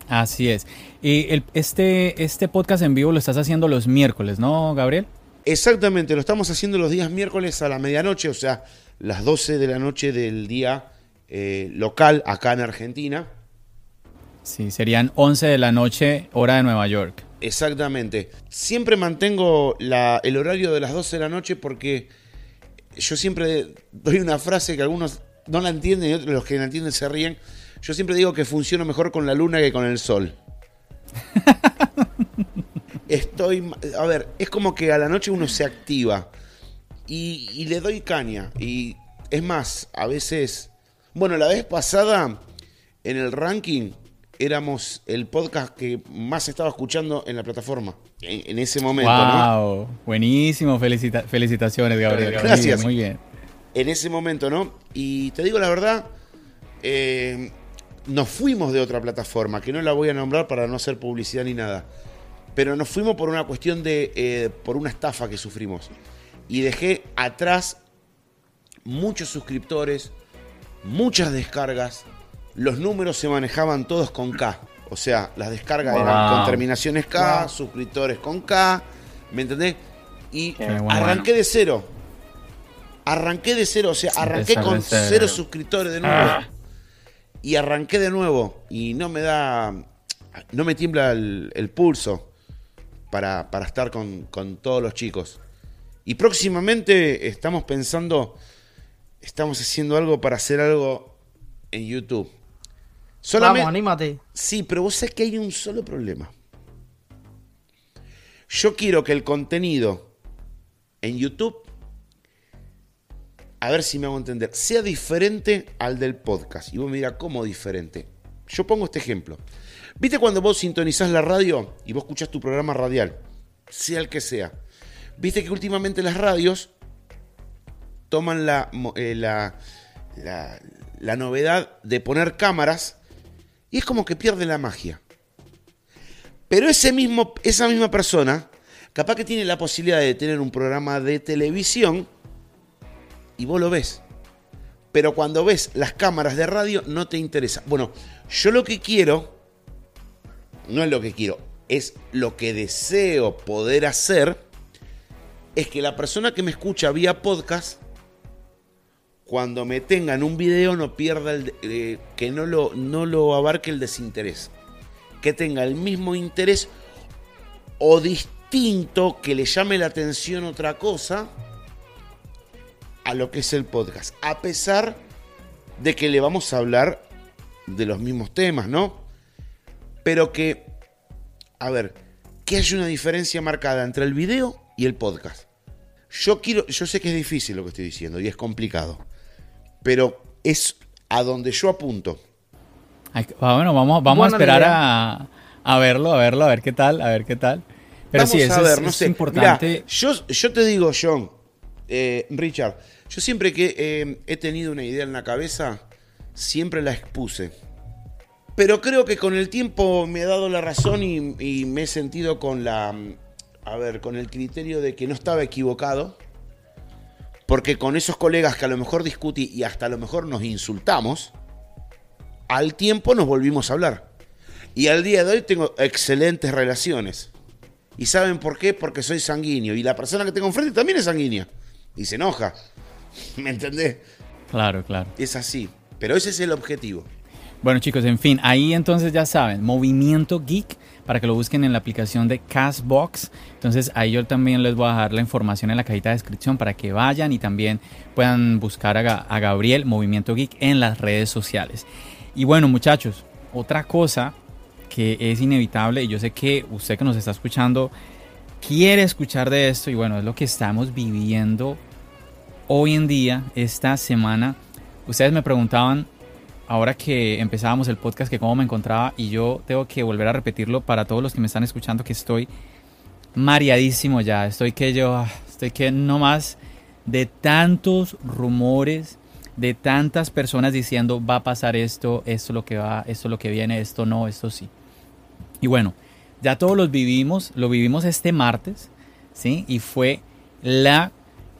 Speaker 1: Así es. Y este, este podcast en vivo lo estás haciendo los miércoles, ¿no, Gabriel?
Speaker 3: Exactamente, lo estamos haciendo los días miércoles a la medianoche, o sea, las 12 de la noche del día eh, local acá en Argentina.
Speaker 1: Sí, serían 11 de la noche, hora de Nueva York.
Speaker 3: Exactamente. Siempre mantengo el horario de las 12 de la noche porque yo siempre doy una frase que algunos no la entienden y otros los que la entienden se ríen. Yo siempre digo que funciona mejor con la luna que con el sol. <laughs> Estoy. A ver, es como que a la noche uno se activa y, y le doy caña. Y es más, a veces. Bueno, la vez pasada en el ranking éramos el podcast que más estaba escuchando en la plataforma en, ese momento.
Speaker 1: ¡Wow! Buenísimo, felicitaciones, Gabriel.
Speaker 3: Gracias. Muy bien, En ese momento, ¿no? Y te digo la verdad, eh, nos fuimos de otra plataforma, que no la voy a nombrar para no hacer publicidad ni nada, pero nos fuimos por una cuestión de, eh, por una estafa que sufrimos. Y dejé atrás muchos suscriptores, muchas descargas, los números se manejaban todos con K. O sea, las descargas eran con terminaciones K, suscriptores con K, ¿me entendés? Y arranqué de cero. Arranqué de cero, o sea, arranqué con cero. suscriptores de nuevo. Ah. Y arranqué de nuevo. Y no me da. No me tiembla el, pulso para, estar con, con todos los chicos. Y próximamente estamos pensando. Estamos haciendo algo para hacer algo en YouTube.
Speaker 2: Vamos, anímate.
Speaker 3: Sí, pero vos sabés que hay un solo problema. Yo quiero que el contenido en YouTube, a ver si me hago entender, sea diferente al del podcast. Y vos me dirás, ¿cómo diferente? Yo pongo este ejemplo. ¿Viste cuando vos sintonizás la radio y vos escuchás tu programa radial, sea el que sea? ¿Viste que últimamente las radios toman la, eh, la, la novedad de poner cámaras y es como que pierde la magia. Pero ese mismo, esa misma persona, capaz que tiene la posibilidad de tener un programa de televisión y vos lo ves. Pero cuando ves las cámaras de radio no te interesa. Bueno, yo lo que quiero, no es lo que quiero, es lo que deseo poder hacer, es que la persona que me escucha vía podcast, cuando me tengan un video no pierda el, eh, que no lo, no lo abarque el desinterés. Que tenga el mismo interés o distinto, que le llame la atención otra cosa a lo que es el podcast. A pesar de que le vamos a hablar de los mismos temas, ¿no? Pero que, a ver, que haya una diferencia marcada entre el video y el podcast. Yo quiero, yo sé que es difícil lo que estoy diciendo y es complicado, pero es a donde yo apunto.
Speaker 1: Ah, bueno, vamos, vamos a esperar a, verlo, a verlo, a ver qué tal, a ver qué tal. Pero sí, eso es, no sé. importante.
Speaker 3: yo, yo te digo, John, eh, Richard, yo siempre que eh, he tenido una idea en la cabeza, siempre la expuse. Pero creo que con el tiempo me he dado la razón y, me he sentido con la. A ver, con el criterio de que no estaba equivocado. Porque con esos colegas que a lo mejor discutí y hasta a lo mejor nos insultamos, al tiempo nos volvimos a hablar. Y al día de hoy tengo excelentes relaciones. ¿Y saben por qué? Porque soy sanguíneo. Y la persona que tengo enfrente también es sanguínea. Y se enoja. <laughs> ¿Me entendés?
Speaker 1: Claro, claro.
Speaker 3: Es así. Pero ese es el objetivo.
Speaker 1: Bueno chicos, en fin, ahí entonces ya saben, Movimiento Geek, para que lo busquen en la aplicación de Castbox. Entonces ahí yo también les voy a dejar la información en la cajita de descripción para que vayan y también puedan buscar a, a Gabriel Movimiento Geek en las redes sociales. Y bueno muchachos, otra cosa que es inevitable y yo sé que usted que nos está escuchando quiere escuchar de esto y bueno, es lo que estamos viviendo hoy en día, esta semana. Ustedes me preguntaban ahora que empezábamos el podcast que cómo me encontraba y yo tengo que volver a repetirlo para todos los que me están escuchando que estoy mareadísimo ya, estoy que yo, ah, estoy que no más de tantos rumores, de tantas personas diciendo va a pasar esto, esto es lo que va, esto es lo que viene, esto no, esto sí. Y bueno, ya todos los vivimos, lo vivimos este martes, ¿sí? Y fue la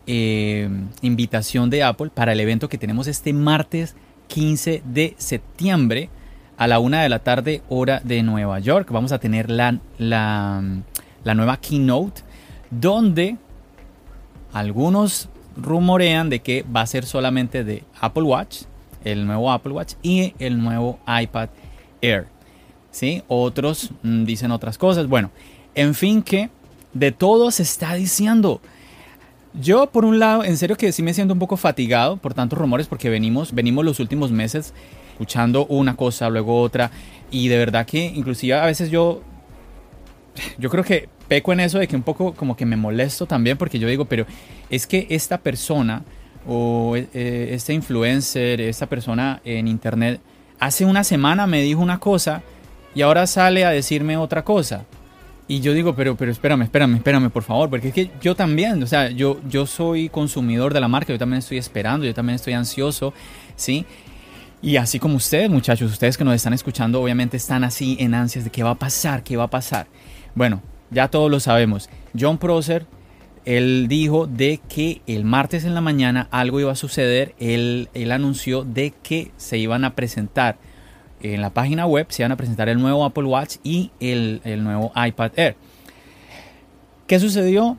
Speaker 1: eh, invitación de Apple para el evento que tenemos este martes 15 de septiembre a la una de la tarde hora de Nueva York. Vamos a tener la, la, nueva keynote donde algunos rumorean de que va a ser solamente de Apple Watch, el nuevo Apple Watch y el nuevo iPad Air. ¿Sí? Otros mm, dicen otras cosas. Bueno, en fin que de todo se está diciendo. Yo, por un lado, en serio que sí me siento un poco fatigado por tantos rumores porque venimos, venimos los últimos meses escuchando una cosa, luego otra, y de verdad que inclusive a veces yo, yo creo que peco en eso de que un poco como que me molesto también porque yo digo, pero es que esta persona o eh, este influencer, esta persona en internet, hace una semana me dijo una cosa y ahora sale a decirme otra cosa. Y yo digo, pero, pero espérame, espérame, espérame, por favor, porque es que yo también, o sea, yo, yo soy consumidor de la marca, yo también estoy esperando, yo también estoy ansioso, ¿sí? Y así como ustedes, muchachos, ustedes que nos están escuchando, obviamente están así en ansias de qué va a pasar, qué va a pasar. Bueno, ya todos lo sabemos. John Prosser, él dijo de que el martes en la mañana algo iba a suceder. Él, él anunció de que se iban a presentar en la página web se van a presentar el nuevo Apple Watch y el, nuevo iPad Air. ¿Qué sucedió?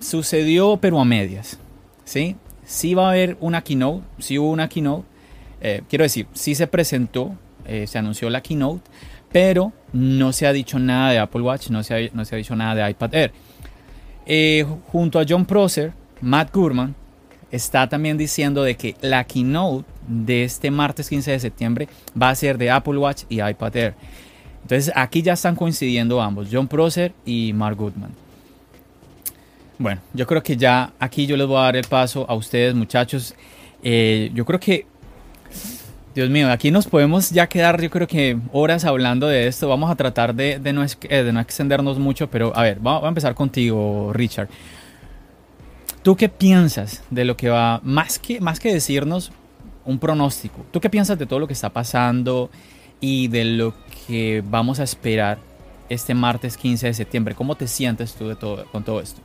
Speaker 1: Sucedió pero a medias. ¿sí? sí va a haber una keynote, sí hubo una keynote. Eh, quiero decir, sí se presentó, eh, se anunció la keynote, pero no se ha dicho nada de Apple Watch, no se ha, no se ha dicho nada de iPad Air. Eh, junto a John Prosser, Matt Gurman está también diciendo de que la keynote de este martes 15 de septiembre va a ser de Apple Watch y iPad Air. Entonces aquí ya están coincidiendo ambos, John Prosser y Mark Goodman. Bueno, yo creo que ya aquí yo les voy a dar el paso a ustedes muchachos. Eh, yo creo que, Dios mío, aquí nos podemos ya quedar yo creo que horas hablando de esto. Vamos a tratar de, no, eh, de no, extendernos mucho, pero a ver, vamos a empezar contigo, Richard. ¿Tú qué piensas de lo que va, más que, más que decirnos, un pronóstico. ¿Tú qué piensas de todo lo que está pasando y de lo que vamos a esperar este martes 15 de septiembre? ¿Cómo te sientes tú de todo, con todo esto?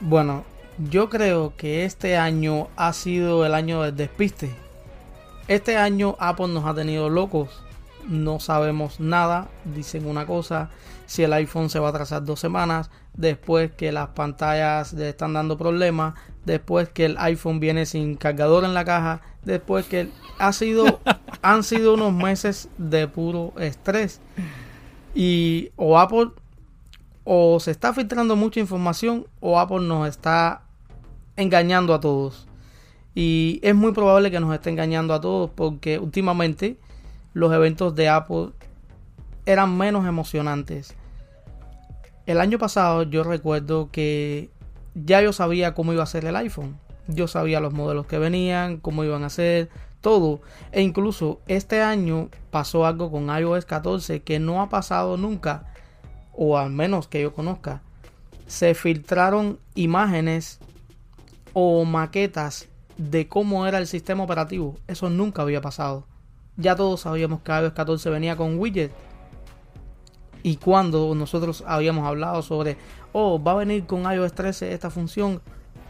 Speaker 2: Bueno, yo creo que este año ha sido el año del despiste. Este año Apple nos ha tenido locos no sabemos nada, dicen una cosa, si el iPhone se va a atrasar dos semanas, después que las pantallas le están dando problemas, después que el iPhone viene sin cargador en la caja, después que ha sido, <laughs> han sido unos meses de puro estrés. Y o Apple o se está filtrando mucha información o Apple nos está engañando a todos. Y es muy probable que nos esté engañando a todos porque últimamente los eventos de Apple eran menos emocionantes. El año pasado yo recuerdo que ya yo sabía cómo iba a ser el iPhone. Yo sabía los modelos que venían, cómo iban a ser, todo. E incluso este año pasó algo con iOS 14 que no ha pasado nunca, o al menos que yo conozca. Se filtraron imágenes o maquetas de cómo era el sistema operativo. Eso nunca había pasado. Ya todos sabíamos que iOS 14 venía con widget. Y cuando nosotros habíamos hablado sobre, oh, va a venir con iOS 13 esta función,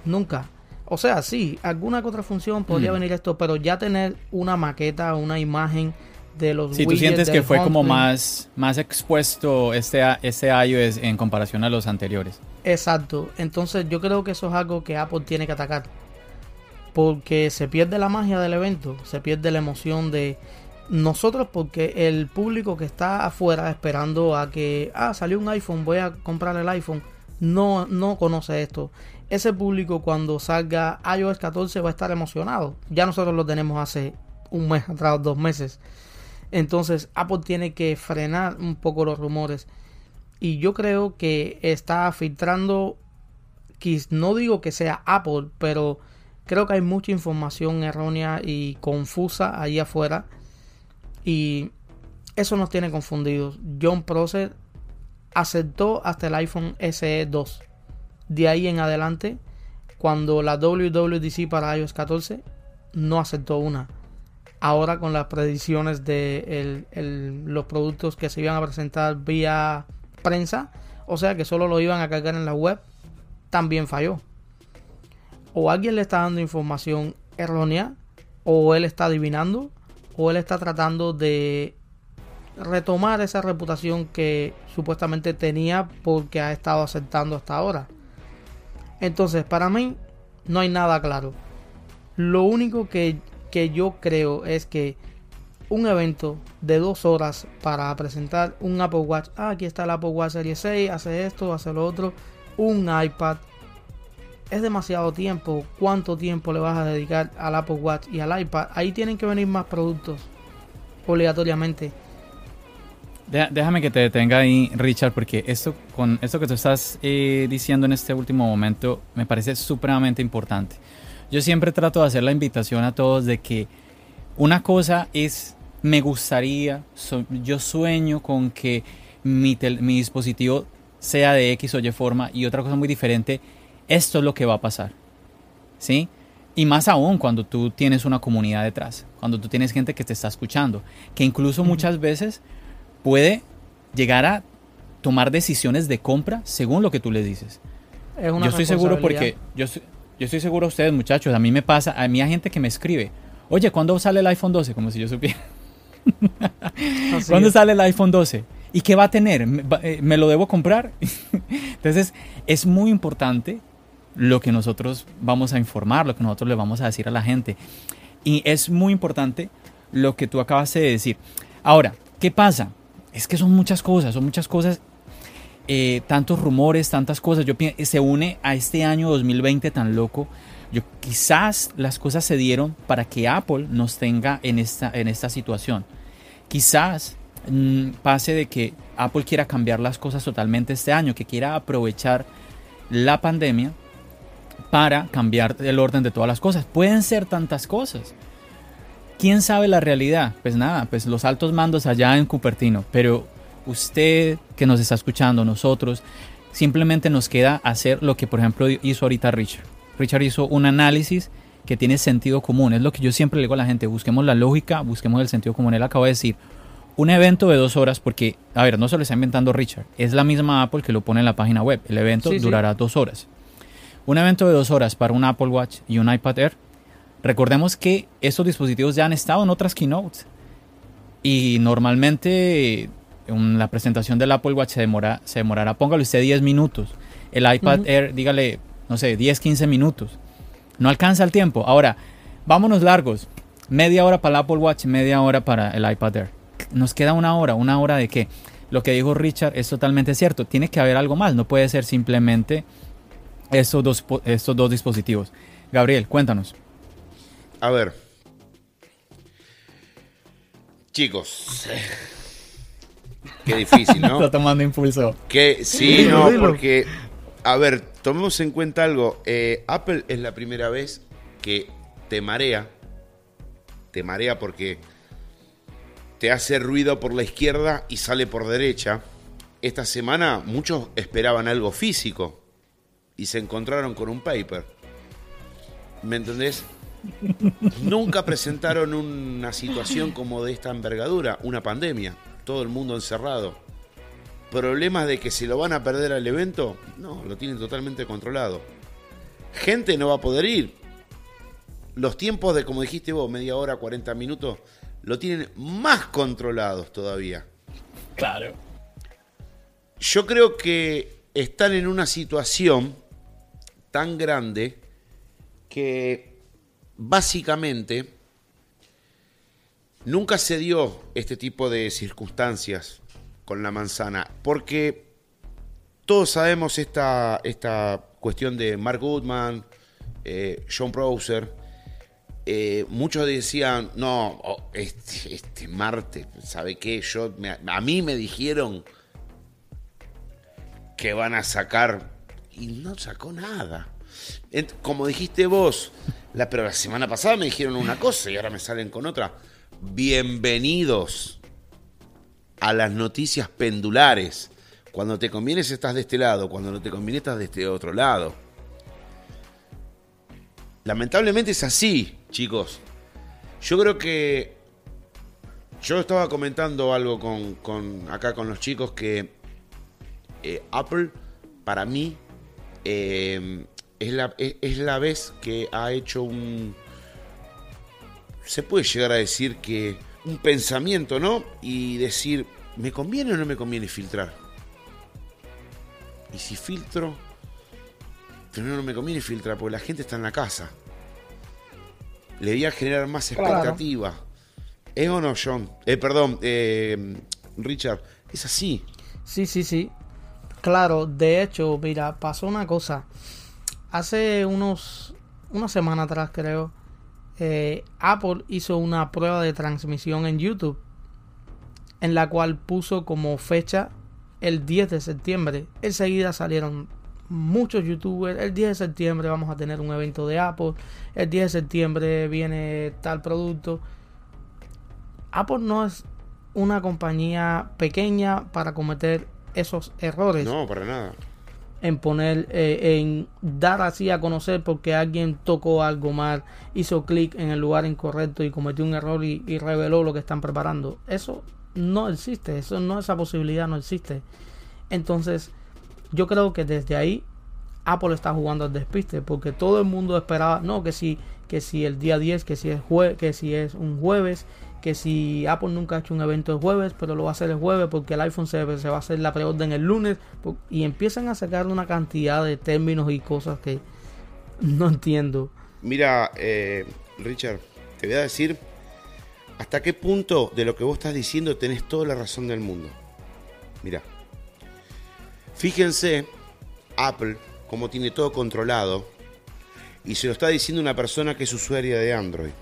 Speaker 2: nunca. O sea, sí, alguna que otra función podría mm. venir esto, pero ya tener una maqueta, una imagen de los
Speaker 1: Si tú sientes que fue como más, más expuesto este, este iOS en comparación a los anteriores.
Speaker 2: Exacto. Entonces yo creo que eso es algo que Apple tiene que atacar porque se pierde la magia del evento, se pierde la emoción de nosotros porque el público que está afuera esperando a que, ah, salió un iPhone, voy a comprar el iPhone, no, no conoce esto. Ese público cuando salga iOS 14 va a estar emocionado. Ya nosotros lo tenemos hace un mes atrás, dos meses. Entonces Apple tiene que frenar un poco los rumores. Y yo creo que está filtrando, no digo que sea Apple, pero Creo que hay mucha información errónea y confusa ahí afuera. Y eso nos tiene confundidos. John Prosser aceptó hasta el iPhone SE 2. De ahí en adelante, cuando la WWDC para iOS 14 no aceptó una. Ahora con las predicciones de los productos que se iban a presentar vía prensa, o sea que solo lo iban a cargar en la web, también falló o alguien le está dando información errónea, o él está adivinando, o él está tratando de retomar esa reputación que supuestamente tenía porque ha estado aceptando hasta ahora. Entonces, para mí no hay nada claro. Lo único que, que yo creo es que un evento de dos horas para presentar un Apple Watch, ah, aquí está el Apple Watch Series 6, hace esto, hace lo otro, un iPad, es demasiado tiempo. ¿Cuánto tiempo le vas a dedicar al Apple Watch y al iPad? Ahí tienen que venir más productos, obligatoriamente.
Speaker 1: Déjame que te detenga ahí, Richard, porque esto, con esto que tú estás eh, diciendo en este último momento me parece supremamente importante. Yo siempre trato de hacer la invitación a todos de que una cosa es, me gustaría, yo sueño con que mi, mi dispositivo sea de X o Y forma y otra cosa muy diferente esto es lo que va a pasar. ¿Sí? Y más aún cuando tú tienes una comunidad detrás, cuando tú tienes gente que te está escuchando, que incluso muchas veces puede llegar a tomar decisiones de compra según lo que tú le dices. yo estoy seguro porque yo, yo estoy seguro a ustedes muchachos, a mí me pasa, a mí hay gente que me escribe, oye, ¿cuándo sale el iPhone 12? Como si yo supiera. <laughs> ¿Cuándo sale el iPhone 12? ¿Y qué va a tener? ¿Me, eh, ¿Me lo debo comprar? <laughs> Entonces, es muy importante lo que nosotros vamos a informar, lo que nosotros le vamos a decir a la gente. Y es muy importante lo que tú acabas de decir. Ahora, ¿qué pasa? Es que son muchas cosas, son muchas cosas, eh, tantos rumores, tantas cosas. Yo se une a este año 2020 tan loco. Yo, quizás las cosas se dieron para que Apple nos tenga en esta, en esta situación. Quizás mm, pase de que Apple quiera cambiar las cosas totalmente este año, que quiera aprovechar la pandemia para cambiar el orden de todas las cosas. Pueden ser tantas cosas. ¿Quién sabe la realidad? Pues nada, pues los altos mandos allá en Cupertino. Pero usted que nos está escuchando, nosotros, simplemente nos queda hacer lo que por ejemplo hizo ahorita Richard. Richard hizo un análisis que tiene sentido común. Es lo que yo siempre le digo a la gente, busquemos la lógica, busquemos el sentido común. Él acaba de decir, un evento de dos horas, porque, a ver, no se lo está inventando Richard, es la misma Apple que lo pone en la página web. El evento durará dos horas. Un evento de dos horas para un Apple Watch y un iPad Air. Recordemos que estos dispositivos ya han estado en otras keynotes. Y normalmente en la presentación del Apple Watch se, demora, se demorará, póngale usted 10 minutos. El iPad Air, dígale, no sé, 10, 15 minutos. No alcanza el tiempo. Ahora, vámonos largos. Media hora para el Apple Watch, media hora para el iPad Air. Nos queda una hora, una hora de qué. Lo que dijo Richard es totalmente cierto. Tiene que haber algo más. No puede ser simplemente estos dos, estos dos dispositivos. Gabriel, cuéntanos.
Speaker 3: A ver. Chicos. Qué difícil, ¿no? <laughs>
Speaker 1: Está tomando impulso.
Speaker 3: Que sí, no, porque. A ver, tomemos en cuenta algo. Eh, Apple es la primera vez que te marea. Te marea porque te hace ruido por la izquierda y sale por derecha. Esta semana muchos esperaban algo físico y se encontraron con un paper. ¿Me entendés? <laughs> Nunca presentaron una situación como de esta envergadura, una pandemia, todo el mundo encerrado. ¿Problemas de que se lo van a perder al evento? No, lo tienen totalmente controlado. Gente no va a poder ir. Los tiempos de, como dijiste vos, media hora, 40 minutos, lo tienen más controlados todavía.
Speaker 1: Claro.
Speaker 3: Yo creo que están en una situación tan grande que básicamente nunca se dio este tipo de circunstancias con la manzana, porque todos sabemos esta, esta cuestión de Mark Goodman, eh, John Browser, eh, muchos decían, no, oh, este, este, martes, ¿sabe qué? Yo, a mí me dijeron que van a sacar y no sacó nada. Como dijiste vos, pero la semana pasada me dijeron una cosa y ahora me salen con otra. Bienvenidos a las noticias pendulares. Cuando te conviene estás de este lado, cuando no te conviene estás de este otro lado. Lamentablemente es así, chicos. Yo creo que yo estaba comentando algo con, acá con los chicos que eh, Apple para mí eh, es, la, es, la vez que ha hecho un... Se puede llegar a decir que un pensamiento, ¿no? Y decir, ¿me conviene o no me conviene filtrar? Y si filtro, pero no me conviene filtrar porque la gente está en la casa. Le voy a generar más expectativa. ¿Es o no, John? Eh, perdón, eh, Richard. Es así.
Speaker 2: Sí, sí, sí. Claro, de hecho, mira, pasó una cosa. Hace unos, una semana atrás, creo, eh, Apple hizo una prueba de transmisión en YouTube en la cual puso como fecha el 10 de septiembre. Enseguida salieron muchos youtubers. El 10 de septiembre vamos a tener un evento de Apple. El 10 de septiembre viene tal producto. Apple no es una compañía pequeña para cometer esos errores.
Speaker 3: No, para nada.
Speaker 2: En poner, eh, en dar así a conocer porque alguien tocó algo mal, hizo clic en el lugar incorrecto y cometió un error y, reveló lo que están preparando. Eso no existe, eso no, esa posibilidad no existe. Entonces, yo creo que desde ahí Apple está jugando al despiste porque todo el mundo esperaba, no, que si, que si el día 10, que si es, jue que si es un jueves, que si Apple nunca ha hecho un evento el jueves, pero lo va a hacer el jueves porque el iPhone se, va a hacer la preorden el lunes y empiezan a sacar una cantidad de términos y cosas que <laughs> no entiendo.
Speaker 3: Mira, eh, Richard, te voy a decir hasta qué punto de lo que vos estás diciendo tenés toda la razón del mundo. Mira, fíjense, Apple, como tiene todo controlado, y se lo está diciendo una persona que es usuaria de Android.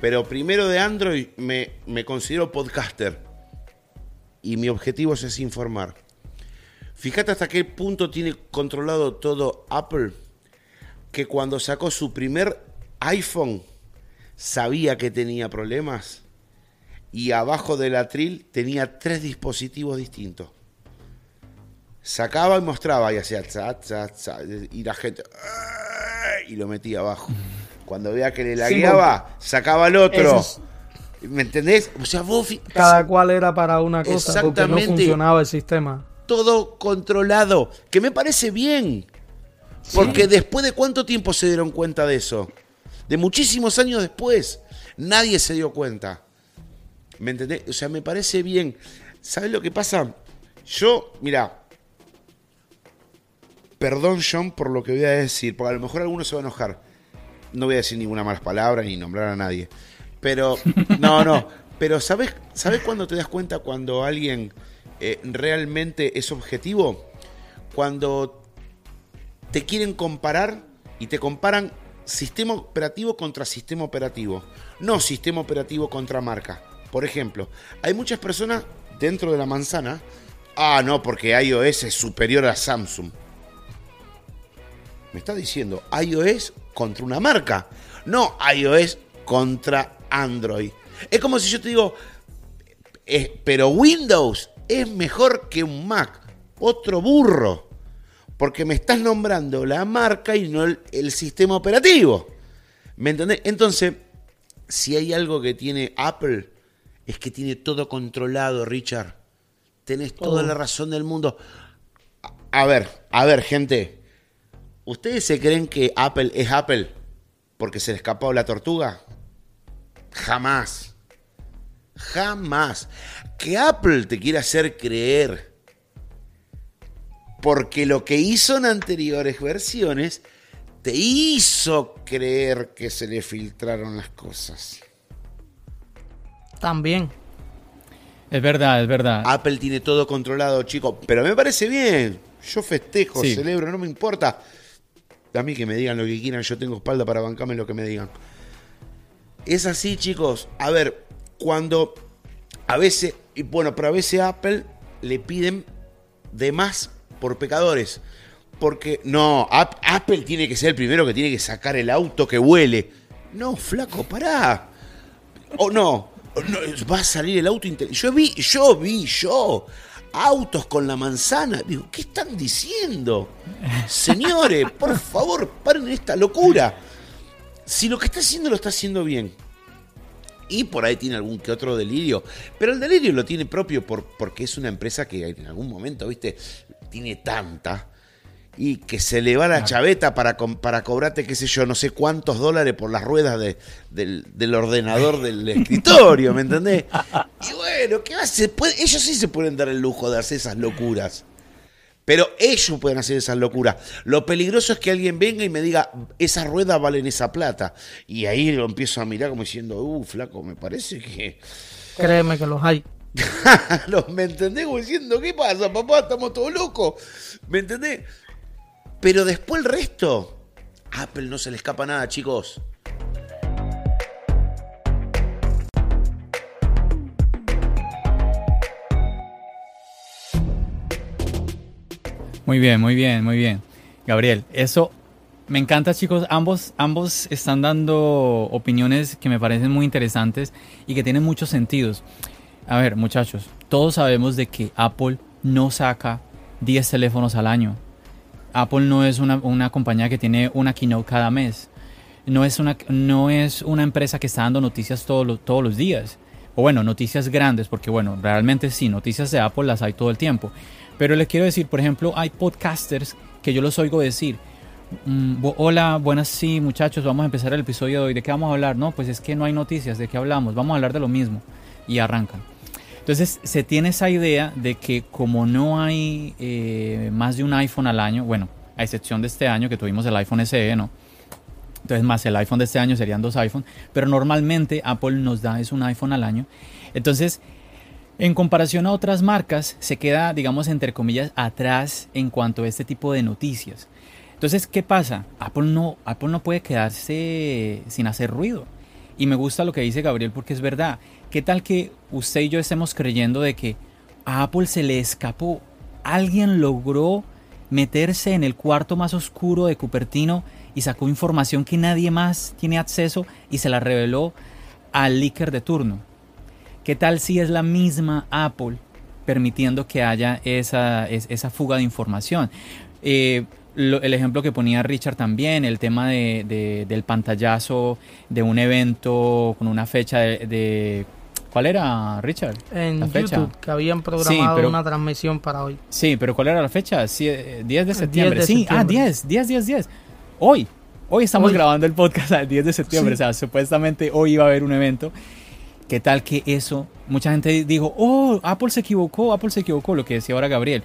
Speaker 3: Pero primero de Android me, me considero podcaster. Y mi objetivo es informar. Fíjate hasta qué punto tiene controlado todo Apple. Que cuando sacó su primer iPhone sabía que tenía problemas. Y abajo del atril tenía tres dispositivos distintos. Sacaba y mostraba y hacía y la gente y lo metía abajo. Cuando vea que le lagueaba, sacaba el otro. ¿Me entendés?
Speaker 2: O sea, vos... Cada cual era para una cosa porque no funcionaba el sistema.
Speaker 3: Todo controlado, que me parece bien. Porque después de cuánto tiempo se dieron cuenta de eso? De muchísimos años después. Nadie se dio cuenta. ¿Me entendés? O sea, me parece bien. ¿Sabes lo que pasa? Yo, mira, perdón John por lo que voy a decir, porque a lo mejor alguno se va a enojar. No voy a decir ninguna mala palabra ni nombrar a nadie. Pero, <laughs> no, no. Pero ¿sabes, ¿sabes cuándo te das cuenta cuando alguien eh, realmente es objetivo? Cuando te quieren comparar y te comparan sistema operativo contra sistema operativo, no sistema operativo contra marca. Por ejemplo, hay muchas personas dentro de la manzana, ah, no, porque iOS es superior a Samsung. Me está diciendo iOS contra una marca, no iOS contra Android. Es como si yo te digo, eh, pero Windows es mejor que un Mac. Otro burro. Porque me estás nombrando la marca y no el, sistema operativo. ¿Me entendés? Entonces, si hay algo que tiene Apple, es que tiene todo controlado, Richard. Tenés toda la razón del mundo. A ver, a ver, gente. ¿Ustedes se creen que Apple es Apple porque se le escapó la tortuga? Jamás. Jamás. Que Apple te quiera hacer creer. Porque lo que hizo en anteriores versiones te hizo creer que se le filtraron las cosas.
Speaker 2: También.
Speaker 1: Es verdad, es verdad.
Speaker 3: Apple tiene todo controlado, chicos. Pero me parece bien. Yo festejo, celebro, no me importa. A mí que me digan lo que quieran, yo tengo espalda para bancarme lo que me digan. Es así, chicos. A ver, cuando a veces, y bueno, pero a veces Apple le piden de más por pecadores. Porque no, Apple tiene que ser el primero que tiene que sacar el auto que huele. No, flaco, pará. O no, no va a salir el auto Yo vi, yo vi, yo autos con la manzana. Digo, ¿qué están diciendo? Señores, por favor, paren esta locura. Si lo que está haciendo lo está haciendo bien. Y por ahí tiene algún que otro delirio. Pero el delirio lo tiene propio por, porque es una empresa que en algún momento, viste, tiene tanta. Y que se le va la chaveta para, para cobrarte, qué sé yo, no sé cuántos dólares por las ruedas del, ordenador del <laughs> escritorio, ¿me entendés? Y bueno, ¿qué hace? Ellos sí se pueden dar el lujo de hacer esas locuras. Pero ellos pueden hacer esas locuras. Lo peligroso es que alguien venga y me diga, esas ruedas valen esa plata. Y ahí lo empiezo a mirar como diciendo, uh, flaco, me parece que...
Speaker 2: Créeme que los hay. <laughs>
Speaker 3: ¿Me entendés? Como diciendo, ¿qué pasa, papá? Estamos todos locos. ¿Me entendés? Pero después el resto, Apple no se le escapa nada, chicos.
Speaker 1: Muy bien, muy bien, muy bien. Gabriel, eso me encanta, chicos. Ambos, ambos están dando opiniones que me parecen muy interesantes y que tienen muchos sentidos. A ver, muchachos, todos sabemos de que Apple no saca 10 teléfonos al año. Apple no es una, una compañía que tiene una keynote cada mes. No es, una, no es una empresa que está dando noticias todos todos los días. O bueno, noticias grandes, porque bueno, realmente sí, noticias de Apple las hay todo el tiempo. Pero les quiero decir, por ejemplo, hay podcasters que yo los oigo decir, mm, hola, buenas, sí, muchachos, vamos a empezar el episodio de hoy. ¿De qué vamos a hablar? No, pues es que no hay noticias, ¿de qué hablamos? Vamos a hablar de lo mismo. Y arrancan. Entonces se tiene esa idea de que como no hay eh, más de un iPhone al año, bueno, a excepción de este año que tuvimos el iPhone SE, ¿no? Entonces más el iPhone de este año serían dos iPhones, pero normalmente Apple nos da es un iPhone al año. Entonces en comparación a otras marcas, se queda, digamos, entre comillas, atrás en cuanto a este tipo de noticias. Entonces, ¿qué pasa? Apple no, Apple no puede quedarse sin hacer ruido. Y me gusta lo que dice Gabriel porque es verdad. ¿Qué tal que usted y yo estemos creyendo de que a Apple se le escapó? Alguien logró meterse en el cuarto más oscuro de Cupertino y sacó información que nadie más tiene acceso y se la reveló al leaker de turno. ¿Qué tal si es la misma Apple permitiendo que haya esa, esa fuga de información? Eh, el ejemplo que ponía Richard también, el tema de, del pantallazo de un evento con una fecha de, ¿Cuál era, Richard?
Speaker 2: En YouTube, que habían programado una transmisión para hoy.
Speaker 1: Sí, pero ¿cuál era la fecha? 10 de septiembre. sí, ah, 10, 10, 10, 10. Hoy. Hoy estamos grabando el podcast al 10 de septiembre. O sea, supuestamente hoy iba a haber un evento ¿Qué tal que eso? Mucha gente dijo, oh, Apple se equivocó, Apple se equivocó, lo que decía ahora Gabriel.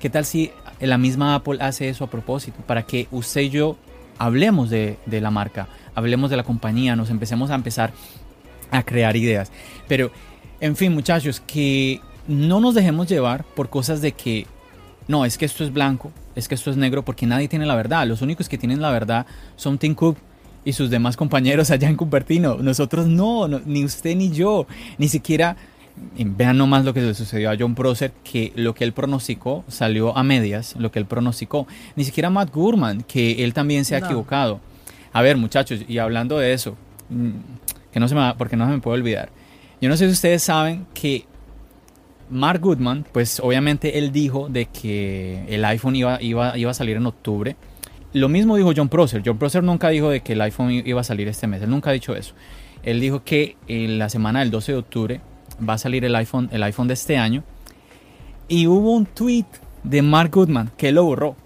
Speaker 1: ¿Qué tal si la misma Apple hace eso a propósito? Para que usted y yo hablemos de, de la marca, hablemos de la compañía, nos empecemos a empezar a crear ideas. Pero, en fin, muchachos, que no nos dejemos llevar por cosas de que, no, es que esto es blanco, es que esto es negro, porque nadie tiene la verdad. Los únicos que tienen la verdad son Tim Cook y sus demás compañeros <laughs> allá en Cupertino. Nosotros no, ni usted ni yo, ni siquiera... Vean nomás lo que le sucedió a John Prosser, que lo que él pronosticó salió a medias, lo que él pronosticó. Ni siquiera Matt Gurman, que él también se ha equivocado. A ver, muchachos, y hablando de eso, mm, no se me porque no se me puede olvidar. Yo no sé si ustedes saben que Mark Goodman, pues obviamente él dijo de que el iPhone iba, iba, iba a salir en octubre. Lo mismo dijo John Prosser. John Prosser nunca dijo de que el iPhone iba a salir este mes. Él nunca ha dicho eso. Él dijo que en la semana del 12 de octubre va a salir el iPhone, el iPhone de este año. Y hubo un tweet de Mark Goodman que lo borró.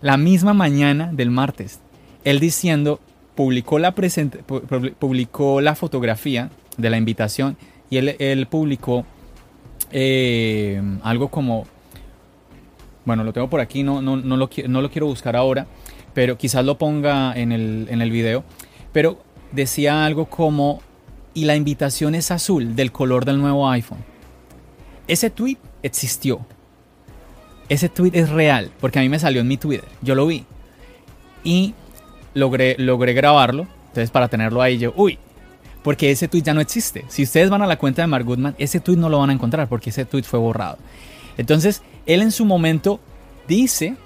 Speaker 1: La misma mañana del martes. Él diciendo, publicó la, publicó la fotografía de la invitación y él, él publicó eh, algo como, bueno, lo tengo por aquí, no, no, no, lo, no lo quiero buscar ahora, pero quizás lo ponga en el, en el video, pero decía algo como, y la invitación es azul, del color del nuevo iPhone. Ese tweet existió. Ese tweet es real, porque a mí me salió en mi Twitter, yo lo vi. Y logré, logré grabarlo, entonces para tenerlo ahí yo, uy, porque ese tweet ya no existe. Si ustedes van a la cuenta de Mark Goodman, ese tweet no lo van a encontrar porque ese tweet fue borrado. Entonces, él en su momento dice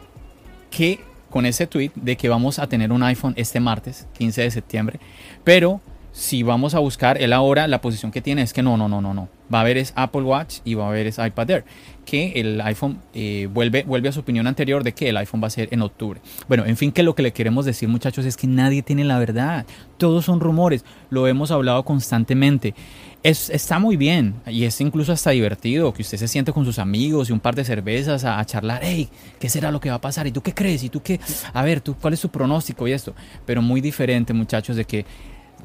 Speaker 1: que con ese tweet de que vamos a tener un iPhone este martes, 15 de septiembre, pero si vamos a buscar, él ahora la posición que tiene es que no, no, no, no, no. Va a haber es Apple Watch y va a haber es iPad Air. Que el iPhone eh, vuelve, vuelve a su opinión anterior de que el iPhone va a ser en octubre. Bueno, en fin, que lo que le queremos decir, muchachos, es que nadie tiene la verdad. Todos son rumores. Lo hemos hablado constantemente. Es, está muy bien y es incluso hasta divertido que usted se siente con sus amigos y un par de cervezas a, charlar. Hey, ¿qué será lo que va a pasar? ¿Y tú qué crees? ¿Y tú qué? A ver, ¿tú, ¿cuál es tu pronóstico y esto? Pero muy diferente, muchachos, de que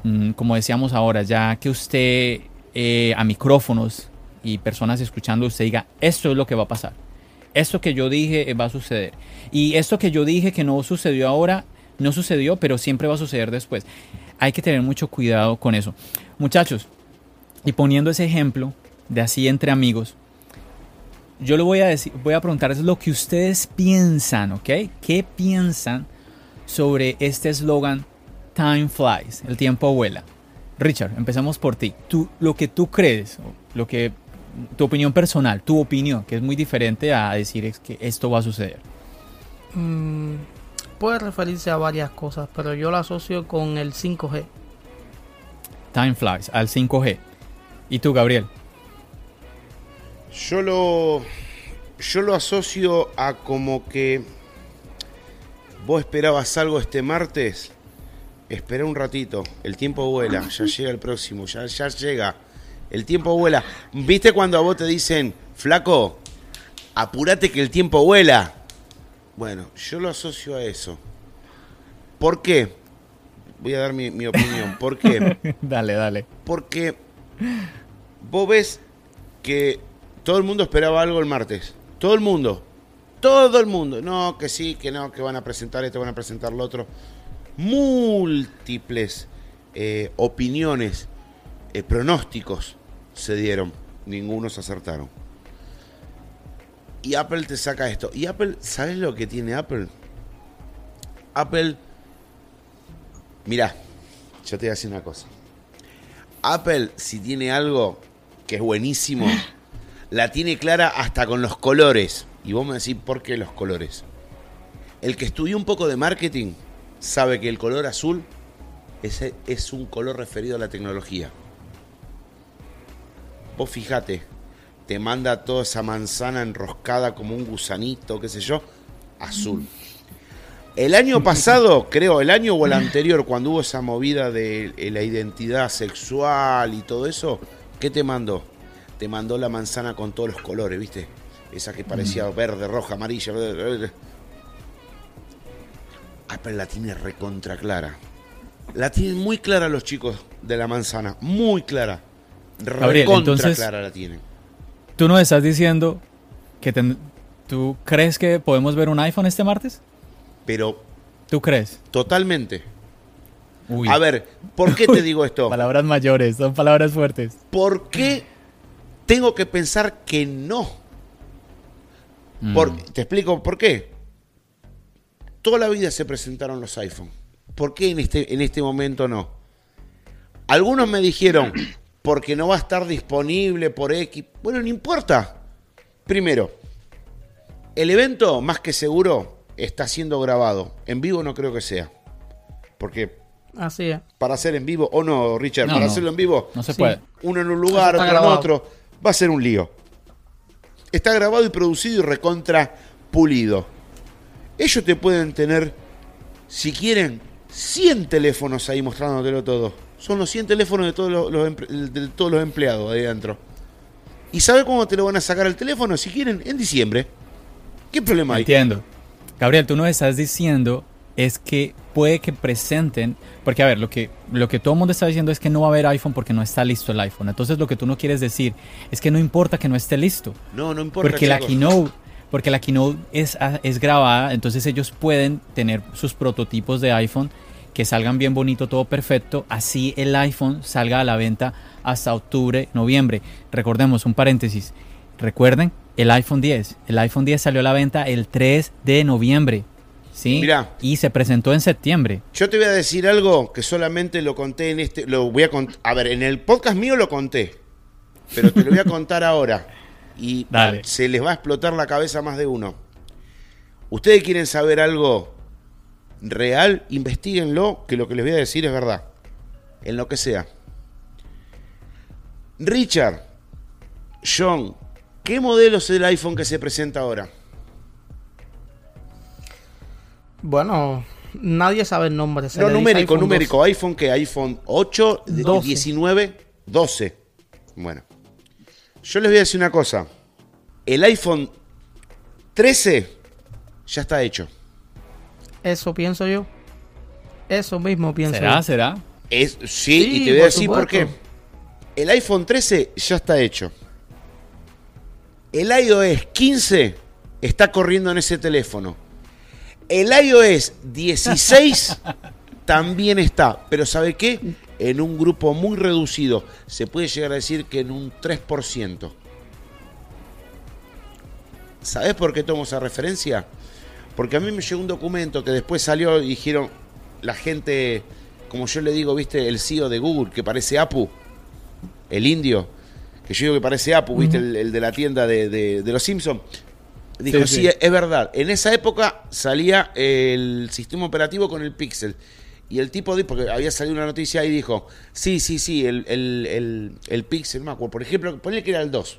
Speaker 1: Mm, como decíamos ahora, ya que usted eh, a micrófonos y personas escuchando, usted diga, esto es lo que va a pasar. Esto que yo dije eh, va a suceder. Y esto que yo dije que no sucedió ahora, no sucedió, pero siempre va a suceder después. Hay que tener mucho cuidado con eso. Muchachos, y poniendo ese ejemplo de así entre amigos, yo le voy a decir, voy a preguntarles lo que ustedes piensan, ¿ok? ¿Qué piensan sobre este eslogan Time flies, el tiempo vuela. Richard, empezamos por ti. Tú, lo que tú crees, lo que tu opinión personal, tu opinión, que es muy diferente a decir es que esto va a suceder.
Speaker 2: Mm, puede referirse a varias cosas, pero yo lo asocio con el 5G.
Speaker 1: Time flies, al 5G. ¿Y tú, Gabriel?
Speaker 3: Yo lo, yo lo asocio a como que vos esperabas algo este martes espera un ratito, el tiempo vuela, ya llega el próximo, ya, ya llega, el tiempo vuela. ¿Viste cuando a vos te dicen, flaco, apúrate que el tiempo vuela? Bueno, yo lo asocio a eso. ¿Por qué? Voy a dar mi, mi opinión. ¿Por qué? <laughs>
Speaker 1: dale, dale.
Speaker 3: Porque vos ves que todo el mundo esperaba algo el martes. Todo el mundo. Todo el mundo. No, que sí, que no, que van a presentar esto, van a presentar lo otro múltiples eh, opiniones, eh, pronósticos se dieron, ninguno se acertaron. Y Apple te saca esto. Y Apple, ¿sabes lo que tiene Apple? Apple, mira, yo te voy a decir una cosa. Apple, si tiene algo que es buenísimo, <laughs> la tiene clara hasta con los colores. Y vos me decís, ¿por qué los colores? El que estudió un poco de marketing sabe que el color azul ese es un color referido a la tecnología. Vos fijate, te manda toda esa manzana enroscada como un gusanito, qué sé yo, azul. El año <laughs> pasado, creo, el año o el anterior, cuando hubo esa movida de la identidad sexual y todo eso, ¿qué te mandó? Te mandó la manzana con todos los colores, ¿viste? Esa que parecía verde, roja, amarilla. Verde, Apple la tiene recontra clara. La tienen muy clara los chicos de la manzana, muy clara.
Speaker 1: Gabriel, entonces,
Speaker 3: clara la tienen.
Speaker 1: Tú nos estás diciendo que tú crees que podemos ver un iPhone este martes?
Speaker 3: Pero.
Speaker 1: ¿Tú crees?
Speaker 3: Totalmente. A ver, ¿por qué te <laughs> digo esto?
Speaker 1: palabras mayores, son palabras fuertes.
Speaker 3: ¿Por qué tengo que pensar que no? Mm. te explico por qué. Toda la vida se presentaron los iPhone. ¿Por qué en este, en este momento no? Algunos me dijeron, porque no va a estar disponible por X. Bueno, no importa. Primero, el evento, más que seguro, está siendo grabado. En vivo no creo que sea. Porque.
Speaker 2: Así es.
Speaker 3: Para hacer en vivo, o no, Richard, para hacerlo en vivo.
Speaker 1: No se puede.
Speaker 3: Uno en un lugar, otro en otro. Va a ser un lío. Está grabado y producido y recontra pulido. Ellos te pueden tener, si quieren, 100 teléfonos ahí mostrándotelo todo son los 100 teléfonos de todos los, de todos los empleados ahí adentro. ¿Y sabe cómo te lo van a sacar el teléfono? Si quieren, en diciembre. ¿Qué problema hay?
Speaker 1: Entiendo. Gabriel, tú no estás diciendo es que puede que presenten, porque a ver, lo que, lo que todo el mundo está diciendo es que no va a haber iPhone porque no está listo el iPhone. Entonces lo que tú no quieres decir es que no importa que no esté listo.
Speaker 3: No, no importa.
Speaker 1: Porque la keynote, porque la keynote es, es grabada, entonces ellos pueden tener sus prototipos de iPhone que salgan bien bonito, todo perfecto, así el iPhone salga a la venta hasta octubre, noviembre. Recordemos, un paréntesis, recuerden, el iPhone 10, el iPhone 10 salió a la venta el 3 de noviembre. ¿Sí? Mira, y se presentó en septiembre.
Speaker 3: Yo te voy a decir algo que solamente lo conté en este. Lo voy a A ver, en el podcast mío lo conté. Pero te lo voy a contar ahora. Y se les va a explotar la cabeza más de uno. ¿Ustedes quieren saber algo real, investiguenlo, que lo que les voy a decir es verdad. En lo que sea. Richard, John, ¿qué modelo es el iPhone que se presenta ahora?
Speaker 2: Bueno, nadie sabe el nombre.
Speaker 3: no, numérico, numérico. iPhone que iPhone 8, 19, 12. Bueno, yo les voy a decir una cosa. El iPhone 13 ya está hecho.
Speaker 2: Eso pienso yo. Eso mismo pienso
Speaker 1: ¿Será?
Speaker 2: yo.
Speaker 1: ¿Será?
Speaker 3: Es, sí, y te voy a decir por qué. El iPhone 13 ya está hecho. El iOS 15 está corriendo en ese teléfono. El iOS 16 <laughs> también está. Pero ¿sabe qué? En un grupo muy reducido. Se puede llegar a decir que en un 3%. ¿Sabes por qué tomo esa referencia? Porque a mí me llegó un documento que después salió y dijeron la gente, como yo le digo, viste, el CEO de Google, que parece Apu, el indio, que yo digo que parece Apu, viste, el, de la tienda de, los Simpsons. Dijo, sí, es verdad. En esa época salía el sistema operativo con el Pixel. Y el tipo, porque había salido una noticia y dijo, sí, sí, sí, el, el, el, Pixel, me acuerdo. Por ejemplo, ponle que era el 2.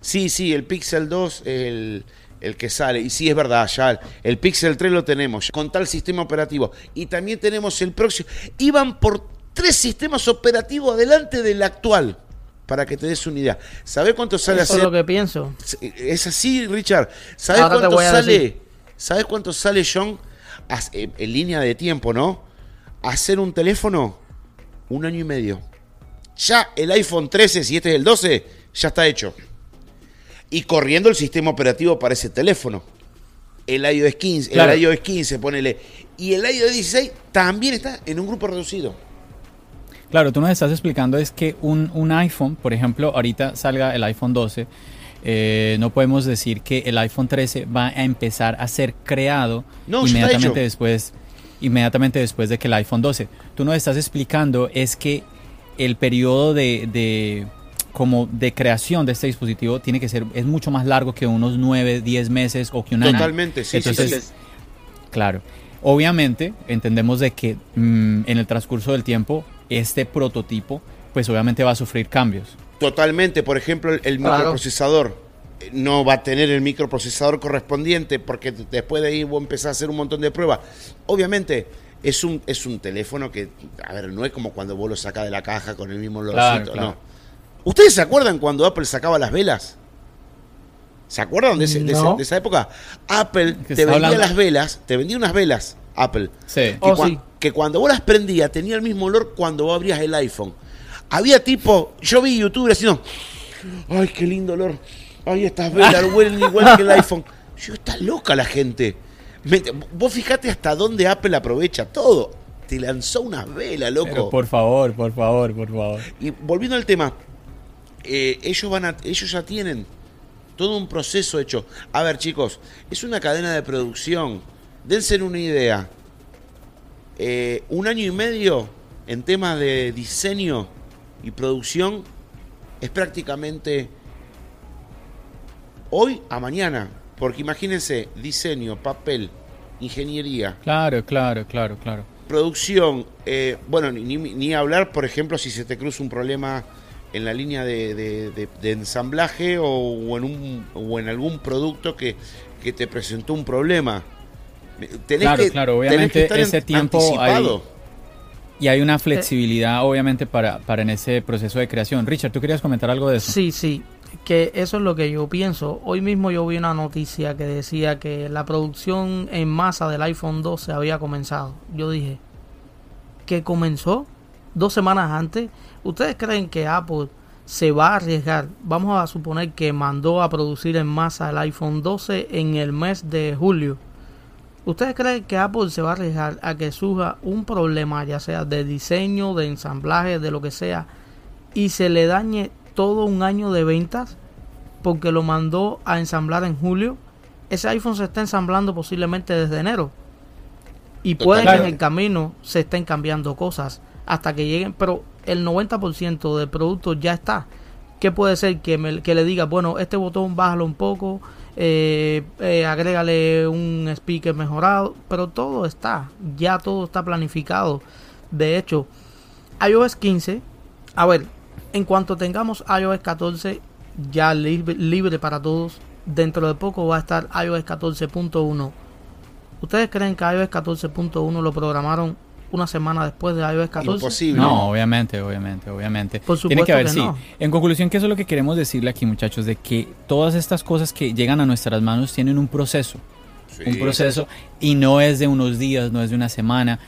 Speaker 3: Sí, sí, el Pixel 2, el, el que sale. Y sí, es verdad, ya el Pixel 3 lo tenemos, con tal sistema operativo. Y también tenemos el próximo. Iban por tres sistemas operativos adelante del actual. Para que te des una idea. ¿Sabes cuánto sale
Speaker 2: Eso es lo que pienso.
Speaker 3: Es así, Richard. ¿Sabes cuánto sale? ¿Sabes cuánto sale, John? Eh, en línea de tiempo, ¿no? Hacer un teléfono, un año y medio. Ya el iPhone 13, si este es el 12, ya está hecho y corriendo el sistema operativo para ese teléfono. El iOS 15, el iOS 15, ponele. Y el iOS 16 también está en un grupo reducido.
Speaker 1: Claro, tú nos estás explicando es que un, iPhone, por ejemplo, ahorita salga el iPhone 12, eh, no podemos decir que el iPhone 13 va a empezar a ser creado inmediatamente después inmediatamente después de que el iPhone 12. Tú nos estás explicando es que el periodo de como de creación de este dispositivo tiene que ser, es mucho más largo que unos 9, 10 meses o que un
Speaker 3: año. Totalmente, sí,
Speaker 1: Entonces, sí, Claro. Obviamente, entendemos de que mm, en el transcurso del tiempo, este prototipo, pues obviamente va a sufrir cambios.
Speaker 3: Totalmente, por ejemplo, el, microprocesador no va a tener el microprocesador correspondiente porque después de ahí vos empezás a hacer un montón de pruebas. Obviamente, es un, es un teléfono que, a ver, no es como cuando vos lo sacás de la caja con el mismo olorcito, no ¿Ustedes se acuerdan cuando Apple sacaba las velas? ¿Se acuerdan de, esa época? Apple te vendía las velas, te vendía unas velas, Apple.
Speaker 1: Sí.
Speaker 3: Que, oh, que, cuando vos las prendías tenía el mismo olor cuando vos abrías el iPhone. Había tipo, yo vi youtubers haciendo, ay, qué lindo olor. Ay, estas velas huelen igual que el iPhone. Yo, está loca la gente. Vos fijate hasta dónde Apple aprovecha todo. Te lanzó unas velas, loco.
Speaker 1: por favor, por favor, por favor.
Speaker 3: Y volviendo al tema, eh, ellos van a, ellos ya tienen todo un proceso hecho. A ver, chicos, es una cadena de producción. Dense una idea. Eh, un año y medio en temas de diseño y producción es prácticamente hoy a mañana. Porque imagínense, diseño, papel, ingeniería.
Speaker 1: Claro, claro, claro, claro.
Speaker 3: Producción, eh, bueno, ni, ni, hablar, por ejemplo, si se te cruza un problema en la línea de, ensamblaje o, en un, o en algún producto que, que te presentó un problema.
Speaker 1: claro, claro, obviamente ese tiempo y hay una flexibilidad, obviamente, para, para en ese proceso de creación. Richard, ¿tú querías comentar algo de eso?
Speaker 2: Sí, sí, que eso es lo que yo pienso. Hoy mismo yo vi una noticia que decía que la producción en masa del iPhone 12 había comenzado. Yo dije, ¿que comenzó? Dos semanas antes. ¿Ustedes creen que Apple se va a arriesgar? Vamos a suponer que mandó a producir en masa el iPhone 12 en el mes de julio ¿Ustedes creen que Apple se va a arriesgar a que surja un problema, ya sea de diseño, de ensamblaje, de lo que sea, y se le dañe todo un año de ventas porque lo mandó a ensamblar en julio? Ese iPhone se está ensamblando posiblemente desde enero. Y puede que en el camino se estén cambiando cosas hasta que lleguen, pero el 90% del producto ya está. ¿Qué puede ser que, me, que le diga, bueno, este botón bájalo un poco, eh, eh, agrégale un speaker mejorado, pero todo está, ya todo está planificado. De hecho, iOS 15, a ver, en cuanto tengamos iOS 14 ya libre, libre para todos, dentro de poco va a estar iOS 14.1. ¿Ustedes creen que iOS 14.1 lo programaron una semana después de iOS 14.
Speaker 1: Imposible. No, obviamente, obviamente, obviamente. Por supuesto Tiene que haber, sí. En conclusión, ¿qué es lo que queremos decirle aquí, muchachos? De que todas estas cosas que llegan a nuestras manos tienen un proceso. un proceso y no es de unos días, no es de una semana.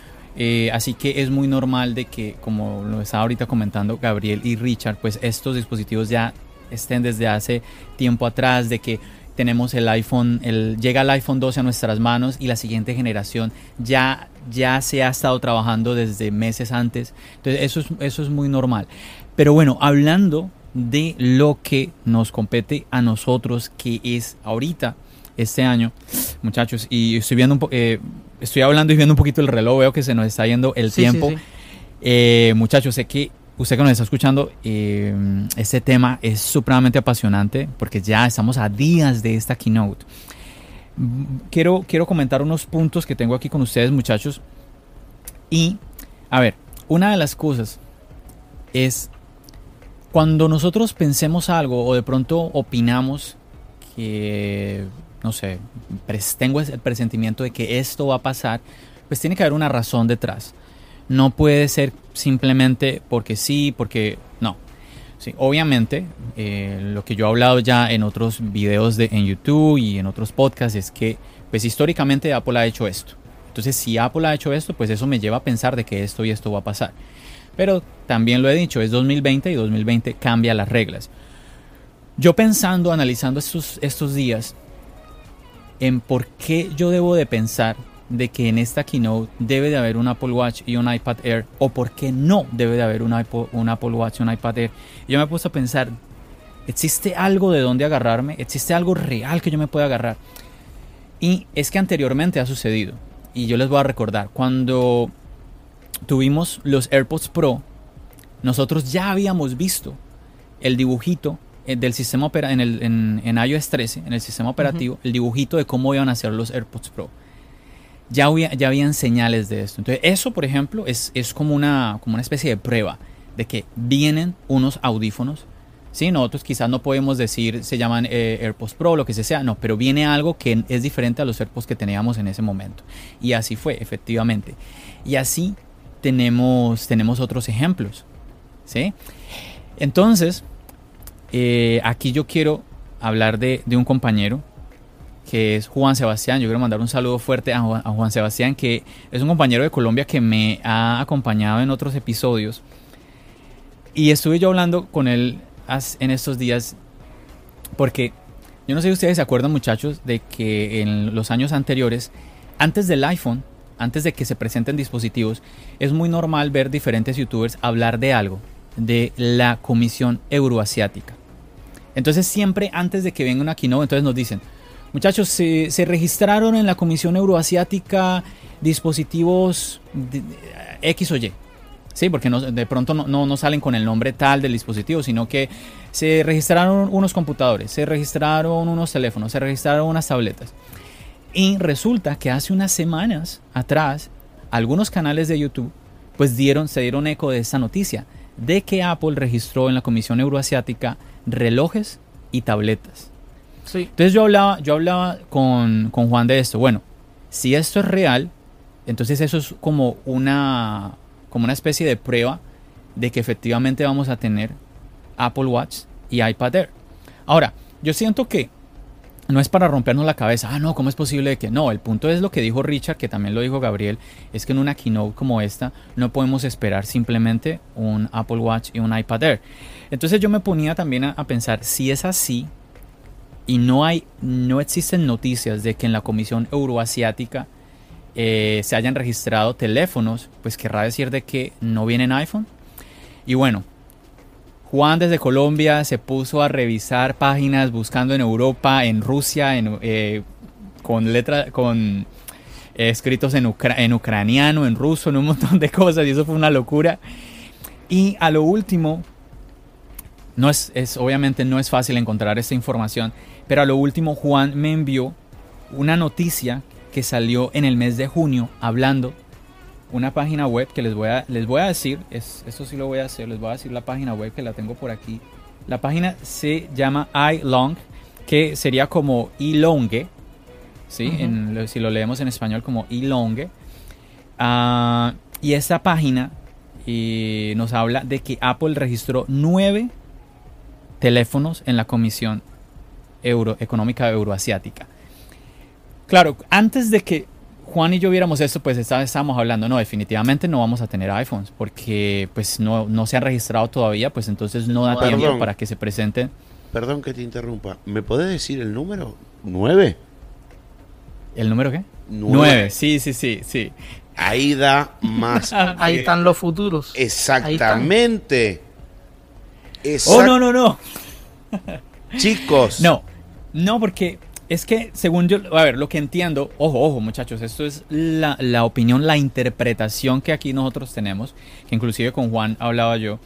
Speaker 1: Eh, así que es muy normal de que, como lo estaba ahorita comentando Gabriel y Richard, pues estos dispositivos ya estén desde hace tiempo atrás, de que tenemos el iPhone, el, llega el iPhone 12 a nuestras manos y la siguiente generación ya, ya se ha estado trabajando desde meses antes. Entonces eso es, eso es muy normal. Pero bueno, hablando de lo que nos compete a nosotros, que es ahorita, este año, muchachos, y estoy viendo un eh, estoy hablando y viendo un poquito el reloj, veo que se nos está yendo el tiempo. Eh, muchachos, sé que usted que nos está escuchando, eh, este tema es supremamente apasionante porque ya estamos a días de esta keynote. Quiero, quiero comentar unos puntos que tengo aquí con ustedes, muchachos. Y, a ver, una de las cosas es cuando nosotros pensemos algo o de pronto opinamos que, no sé, tengo el presentimiento de que esto va a pasar, pues tiene que haber una razón detrás. No puede ser simplemente porque sí, porque no. Sí, obviamente, eh, lo que yo he hablado ya en otros videos de, en YouTube y en otros podcasts es que, pues históricamente Apple ha hecho esto. Entonces, si Apple ha hecho esto, pues eso me lleva a pensar de que esto y esto va a pasar. Pero también lo he dicho, es 2020 y 2020 cambia las reglas. Yo pensando, analizando estos, estos días, en por qué yo debo de pensar de que en esta keynote debe de haber un Apple Watch y un iPad Air o por qué no debe de haber un, un Apple Watch y un iPad Air. yo me he puesto a pensar, ¿existe algo de dónde agarrarme? ¿Existe algo real que yo me pueda agarrar? Y es que anteriormente ha sucedido. Y yo les voy a recordar, cuando tuvimos los AirPods Pro, nosotros ya habíamos visto el dibujito del sistema opera en, el, en, iOS 13, en el sistema operativo, el dibujito de cómo iban a ser los AirPods Pro ya, ya habían señales de esto. Entonces, eso, por ejemplo, es, es como, una, como una especie de prueba de que vienen unos audífonos. Sí, nosotros quizás no podemos decir se llaman eh, AirPods Pro, lo que sea, no, pero viene algo que es diferente a los AirPods que teníamos en ese momento. Y así fue, efectivamente. Y así tenemos, tenemos otros ejemplos. ¿sí? Entonces, eh, aquí yo quiero hablar de, de un compañero que es Juan Sebastián. Yo quiero mandar un saludo fuerte a Juan, Sebastián, que es un compañero de Colombia que me ha acompañado en otros episodios. Y estuve yo hablando con él en estos días porque yo no sé si ustedes se acuerdan muchachos de que en los años anteriores, antes del iPhone, antes de que se presenten dispositivos, es muy normal ver diferentes youtubers hablar de algo, de la Comisión Euroasiática. Entonces siempre antes de que venga una keynote, entonces nos dicen, muchachos, se, registraron en la Comisión Euroasiática dispositivos X o Y. Sí, porque de pronto no, no, salen con el nombre tal del dispositivo, sino que se registraron unos computadores, se registraron unos teléfonos, se registraron unas tabletas. Y resulta que hace unas semanas atrás, algunos canales de YouTube pues dieron, se dieron eco de esta noticia, de que Apple registró en la Comisión Euroasiática relojes y tabletas. Sí. Entonces yo hablaba, yo hablaba con, con Juan de esto. Bueno, si esto es real, entonces eso es como una, como una especie de prueba de que efectivamente vamos a tener Apple Watch y iPad Air. Ahora, yo siento que no es para rompernos la cabeza, ah, no, ¿cómo es posible que no? El punto es lo que dijo Richard, que también lo dijo Gabriel, es que en una keynote como esta no podemos esperar simplemente un Apple Watch y un iPad Air. Entonces yo me ponía también a, pensar, si es así y no hay, no existen noticias de que en la Comisión Euroasiática eh, se hayan registrado teléfonos, pues querrá decir de que no vienen iPhone. Y bueno, Juan desde Colombia se puso a revisar páginas buscando en Europa, en Rusia, en, eh, con letra, con eh, escritos en, en ucraniano, en ruso, en un montón de cosas y eso fue una locura. Y a lo último, no es, es, obviamente no es fácil encontrar esta información, pero a lo último Juan me envió una noticia que salió en el mes de junio hablando una página web que les voy a, les voy a decir, es, eso sí lo voy a hacer, les voy a decir la página web que la tengo por aquí. La página se llama iLong, que sería como ilongue, ¿sí? si lo leemos en español como ilongue. Uh, y esta página nos habla de que Apple registró nueve teléfonos en la Comisión Euro, Económica Euroasiática. Claro, antes de que Juan y yo viéramos esto, pues estábamos hablando, no, definitivamente no vamos a tener iPhones, porque pues no, no se han registrado todavía, pues entonces no da tiempo para que se presenten.
Speaker 3: Perdón que te interrumpa, ¿me podés decir el número? ¿Nueve?
Speaker 1: ¿El número qué? Nueve, sí, sí, sí, sí.
Speaker 3: Ahí da más. <laughs>
Speaker 2: Ahí están los futuros.
Speaker 3: Exactamente.
Speaker 1: Oh, no, no, no.
Speaker 3: Chicos.
Speaker 1: No, no, porque es que, según yo, a ver, lo que entiendo, ojo, ojo muchachos, esto es la, opinión, la interpretación que aquí nosotros tenemos, que inclusive con Juan hablaba yo.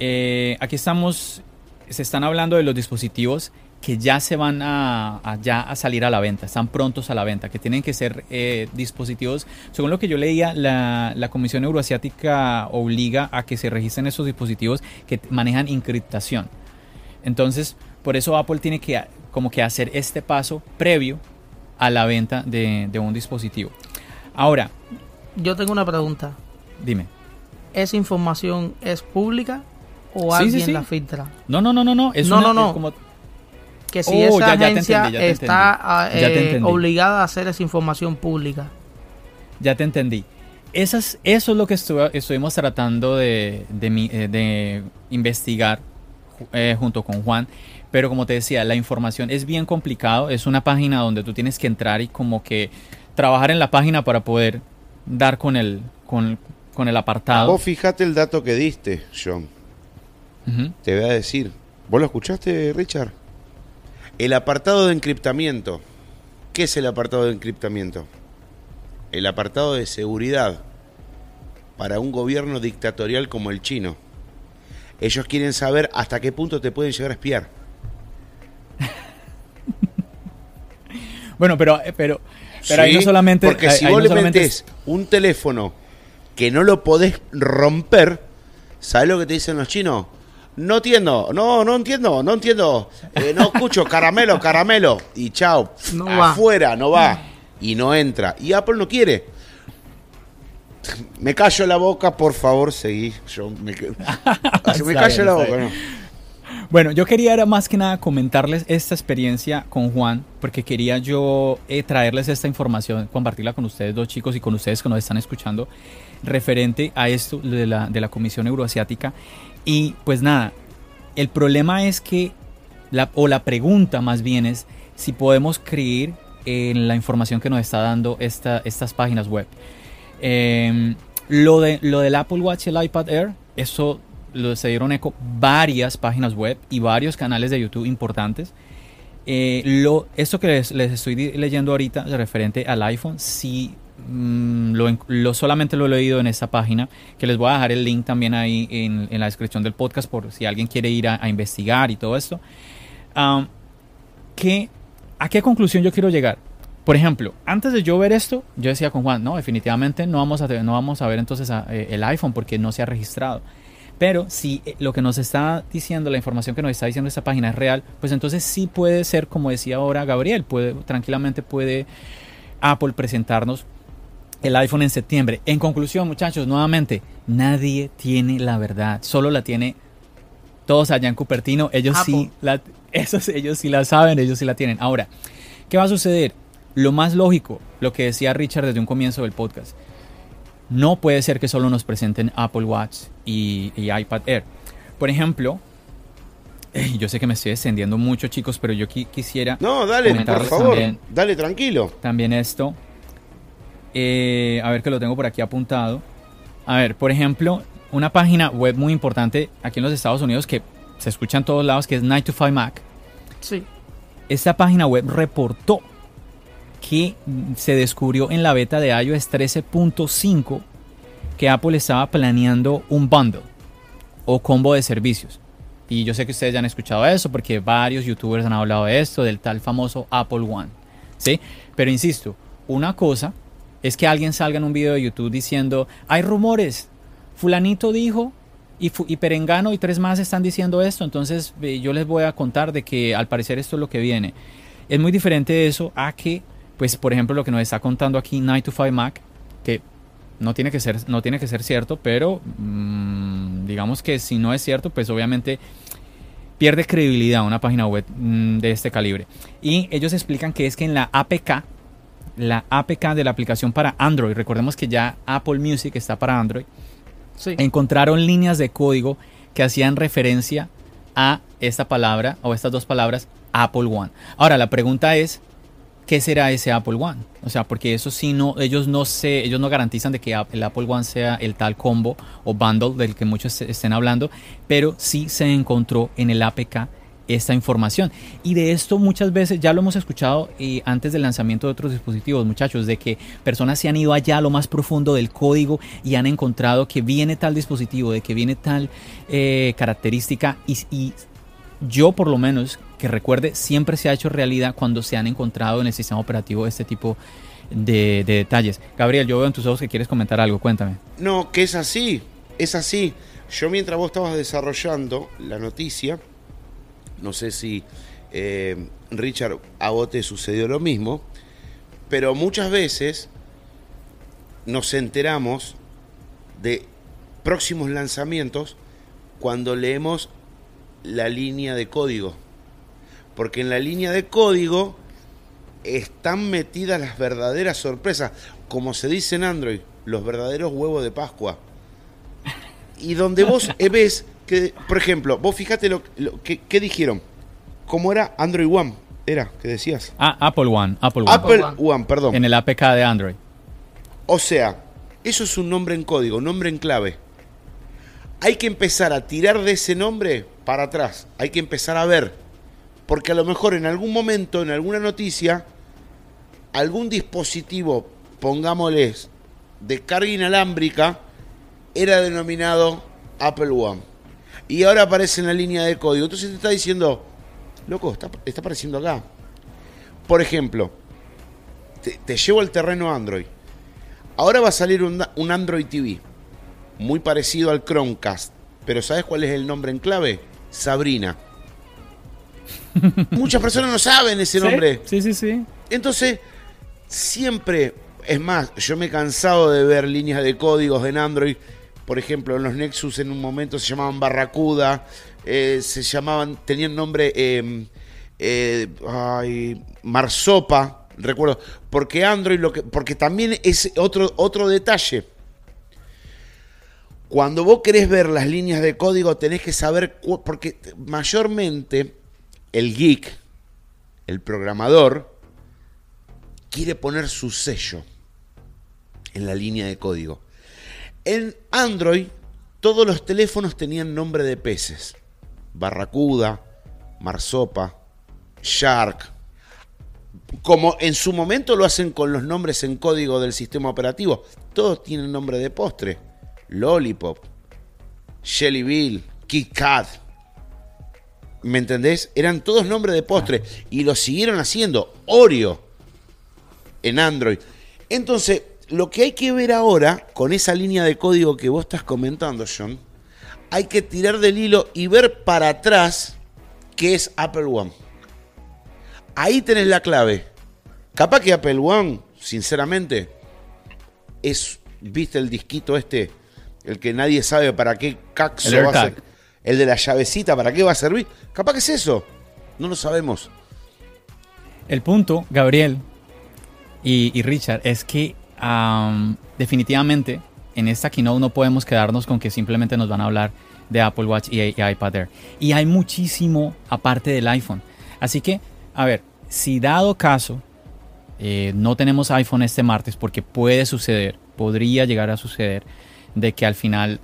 Speaker 1: Eh, aquí estamos, se están hablando de los dispositivos que ya se van a, ya a salir a la venta, están prontos a la venta, que tienen que ser eh, dispositivos, según lo que yo leía, la, la, Comisión Euroasiática obliga a que se registren esos dispositivos que manejan encriptación. Entonces, por eso Apple tiene que como que hacer este paso previo a la venta de, un dispositivo. Ahora.
Speaker 2: Yo tengo una pregunta.
Speaker 1: Dime.
Speaker 2: ¿Esa información es pública o alguien la filtra?
Speaker 1: No, no, no, no, no.
Speaker 2: Es no, no, no. como... Que si oh, esa agencia está ah, eh, obligada a hacer esa información pública.
Speaker 1: Ya te entendí. Esas, eso es lo que estuvimos tratando de, de, de investigar eh, junto con Juan. Pero como te decía, la información es bien complicado. Es una página donde tú tienes que entrar y como que trabajar en la página para poder dar con el, con, con el apartado.
Speaker 3: Vos fíjate el dato que diste, John. Te voy a decir. ¿Vos lo escuchaste, Richard? El apartado de encriptamiento. ¿Qué es el apartado de encriptamiento? El apartado de seguridad para un gobierno dictatorial como el chino. Ellos quieren saber hasta qué punto te pueden llegar a espiar.
Speaker 1: Bueno, pero, eh, pero, pero ahí no solamente.
Speaker 3: Porque si vos le metes un teléfono que no lo podés romper, ¿sabes lo que te dicen los chinos? No entiendo, no, no entiendo, no entiendo. Eh, no escucho, <laughs> caramelo, caramelo. Y chao, afuera, no va. Y no entra. Y Apple no quiere. Me callo la boca, por favor, seguí. Yo me, <laughs> me callo la boca, no.
Speaker 1: Bueno, yo quería más que nada comentarles esta experiencia con Juan, porque quería yo eh, traerles esta información, compartirla con ustedes dos chicos y con ustedes que nos están escuchando, referente a esto de la, de la Comisión Euroasiática, Y pues nada, el problema es que, o la pregunta más bien es si podemos creer en la información que nos está dando esta, estas páginas web. Em, lo, de, lo del Apple Watch y el iPad Air, eso se dieron eco varias páginas web y varios canales de YouTube importantes. Eh, lo, esto que les, estoy leyendo ahorita referente al iPhone, sí mm, lo, solamente lo he leído en esta página, que les voy a dejar el link también ahí en, la descripción del podcast por si alguien quiere ir a, investigar y todo esto. ¿A qué conclusión yo quiero llegar? Por ejemplo, antes de yo ver esto, yo decía con Juan, no, definitivamente no vamos a, no vamos a ver entonces eh, el iPhone porque no se ha registrado. Pero si eh, lo que nos está diciendo, la información que nos está diciendo esta página es real, pues entonces sí puede ser, como decía ahora Gabriel, puede, tranquilamente puede Apple presentarnos el iPhone en septiembre. En conclusión, muchachos, nuevamente, nadie tiene la verdad, solo la tiene todos allá en Cupertino. Ellos sí, la, esos, ellos sí la saben, ellos sí la tienen. Ahora, ¿qué va a suceder? Lo más lógico, lo que decía Richard desde un comienzo del podcast, no puede ser que solo nos presenten Apple Watch y, iPad Air. Por ejemplo, yo sé que me estoy extendiendo mucho, chicos, pero yo quisiera.
Speaker 3: No, dale, por favor. dale, tranquilo.
Speaker 1: También esto. Eh, a ver que lo tengo por aquí apuntado. A ver, por ejemplo, una página web muy importante aquí en los Estados Unidos que se escucha en todos lados, que es 9 to 5 Mac.
Speaker 2: Sí.
Speaker 1: Esta página web reportó que se descubrió en la beta de iOS 13.5 que Apple estaba planeando un bundle o combo de servicios. Y yo sé que ustedes ya han escuchado eso porque varios youtubers han hablado de esto, del tal famoso Apple One. ¿sí? Pero insisto, una cosa es que alguien salga en un video de YouTube diciendo, hay rumores, fulanito dijo y, y, Perengano y tres más están diciendo esto, entonces eh, yo les voy a contar de que al parecer esto es lo que viene. Es muy diferente eso a que pues por ejemplo lo que nos está contando aquí 9 to 5 Mac, que no tiene que ser, no tiene que ser cierto, pero mm, digamos que si no es cierto, pues obviamente pierde credibilidad una página web mm, de este calibre. Y ellos explican que es que en la APK, la APK de la aplicación para Android, recordemos que ya Apple Music está para Android, encontraron líneas de código que hacían referencia a esta palabra o estas dos palabras Apple One. Ahora la pregunta es, ¿qué será ese Apple One? O sea, porque eso sí no, ellos no se, ellos no garantizan de que el Apple One sea el tal combo o bundle del que muchos estén hablando, pero sí se encontró en el APK esta información. Y de esto muchas veces ya lo hemos escuchado eh, antes del lanzamiento de otros dispositivos, muchachos, de que personas se han ido allá a lo más profundo del código y han encontrado que viene tal dispositivo, de que viene tal eh, característica y, y yo por lo menos que recuerde, siempre se ha hecho realidad cuando se han encontrado en el sistema operativo este tipo de, detalles. Gabriel, yo veo en tus ojos que quieres comentar algo, cuéntame.
Speaker 3: No, que es así, es así. Yo mientras vos estabas desarrollando la noticia, no sé si eh, Richard a sucedió lo mismo, pero muchas veces nos enteramos de próximos lanzamientos cuando leemos la línea de código porque en la línea de código están metidas las verdaderas sorpresas, como se dice en Android, los verdaderos huevos de Pascua. Y donde vos <laughs> ves que, por ejemplo, vos fíjate lo, que dijeron. ¿Cómo era Android One? Era, que decías.
Speaker 1: Ah, Apple One. Apple One.
Speaker 3: Apple One, perdón.
Speaker 1: En el APK de Android.
Speaker 3: O sea, eso es un nombre en código, un nombre en clave. Hay que empezar a tirar de ese nombre para atrás. Hay que empezar a ver porque a lo mejor en algún momento, en alguna noticia, algún dispositivo, pongámosles, de carga inalámbrica, era denominado Apple One. Y ahora aparece en la línea de código. Entonces te está diciendo, loco, está, apareciendo acá. Por ejemplo, te, llevo al terreno Android. Ahora va a salir un, un Android TV, muy parecido al Chromecast. Pero ¿sabes cuál es el nombre en clave? Sabrina. <laughs> Muchas personas no saben ese nombre.
Speaker 1: Sí, sí, sí.
Speaker 3: Entonces, siempre, es más, yo me he cansado de ver líneas de códigos en Android. Por ejemplo, en los Nexus en un momento se llamaban Barracuda, eh, se llamaban, tenían nombre em, eh, Marsopa, recuerdo. Porque Android, lo que, porque también es otro, otro detalle. Cuando vos querés ver las líneas de código, tenés que saber, porque mayormente el geek, el programador, quiere poner su sello en la línea de código. En Android, todos los teléfonos tenían nombre de peces. Barracuda, Marsopa, Shark. Como en su momento lo hacen con los nombres en código del sistema operativo. Todos tienen nombre de postre. Lollipop, Bill, Kit Kat. ¿Me entendés? Eran todos nombres de postre. Y lo siguieron haciendo. Oreo en Android. Entonces, lo que hay que ver ahora, con esa línea de código que vos estás comentando, John, hay que tirar del hilo y ver para atrás qué es Apple One. Ahí tenés la clave. Capaz que Apple One, sinceramente, es, viste el disquito este, el que nadie sabe para qué caxo va a ser. El de la llavecita, ¿para qué va a servir? Capaz que es eso. No lo sabemos.
Speaker 1: El punto, Gabriel, y, Richard, es que definitivamente en esta keynote no podemos quedarnos con que simplemente nos van a hablar de Apple Watch y, iPad Air. Y hay muchísimo aparte del iPhone. Así que, a ver, si dado caso eh, no tenemos iPhone este martes, porque puede suceder, podría llegar a suceder, de que al final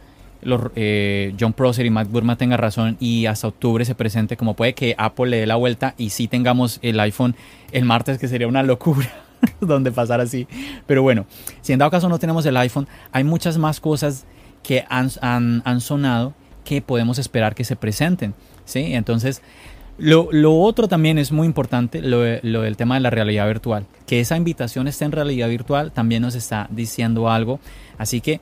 Speaker 1: eh, John Prosser y Matt Burma tengan razón y hasta octubre se presente, como puede que Apple le dé la vuelta y sí tengamos el iPhone el martes, que sería una locura. <laughs> donde pasar así. Pero bueno, si en dado caso no tenemos el iPhone, hay muchas más cosas que han, han, sonado que podemos esperar que se presenten. ¿sí? Entonces, lo, lo, otro también es muy importante, lo, lo, del tema de la realidad virtual. Que esa invitación esté en realidad virtual también nos está diciendo algo. Así que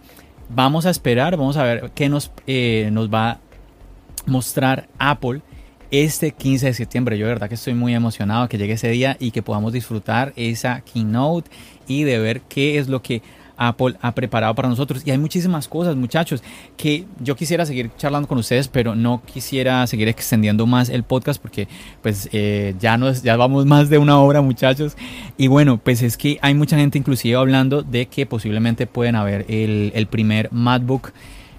Speaker 1: vamos a esperar, vamos a ver qué nos, eh, nos va a mostrar Apple este 15 de septiembre. Yo de verdad que estoy muy emocionado que llegue ese día y que podamos disfrutar esa keynote y de ver qué es lo que Apple ha preparado para nosotros. Y hay muchísimas cosas, muchachos, que yo quisiera seguir charlando con ustedes, pero no quisiera seguir extendiendo más el podcast porque pues eh, ya, nos, ya vamos más de una hora, muchachos. Y bueno, pues es que hay mucha gente inclusive hablando de que posiblemente pueden haber el, primer MacBook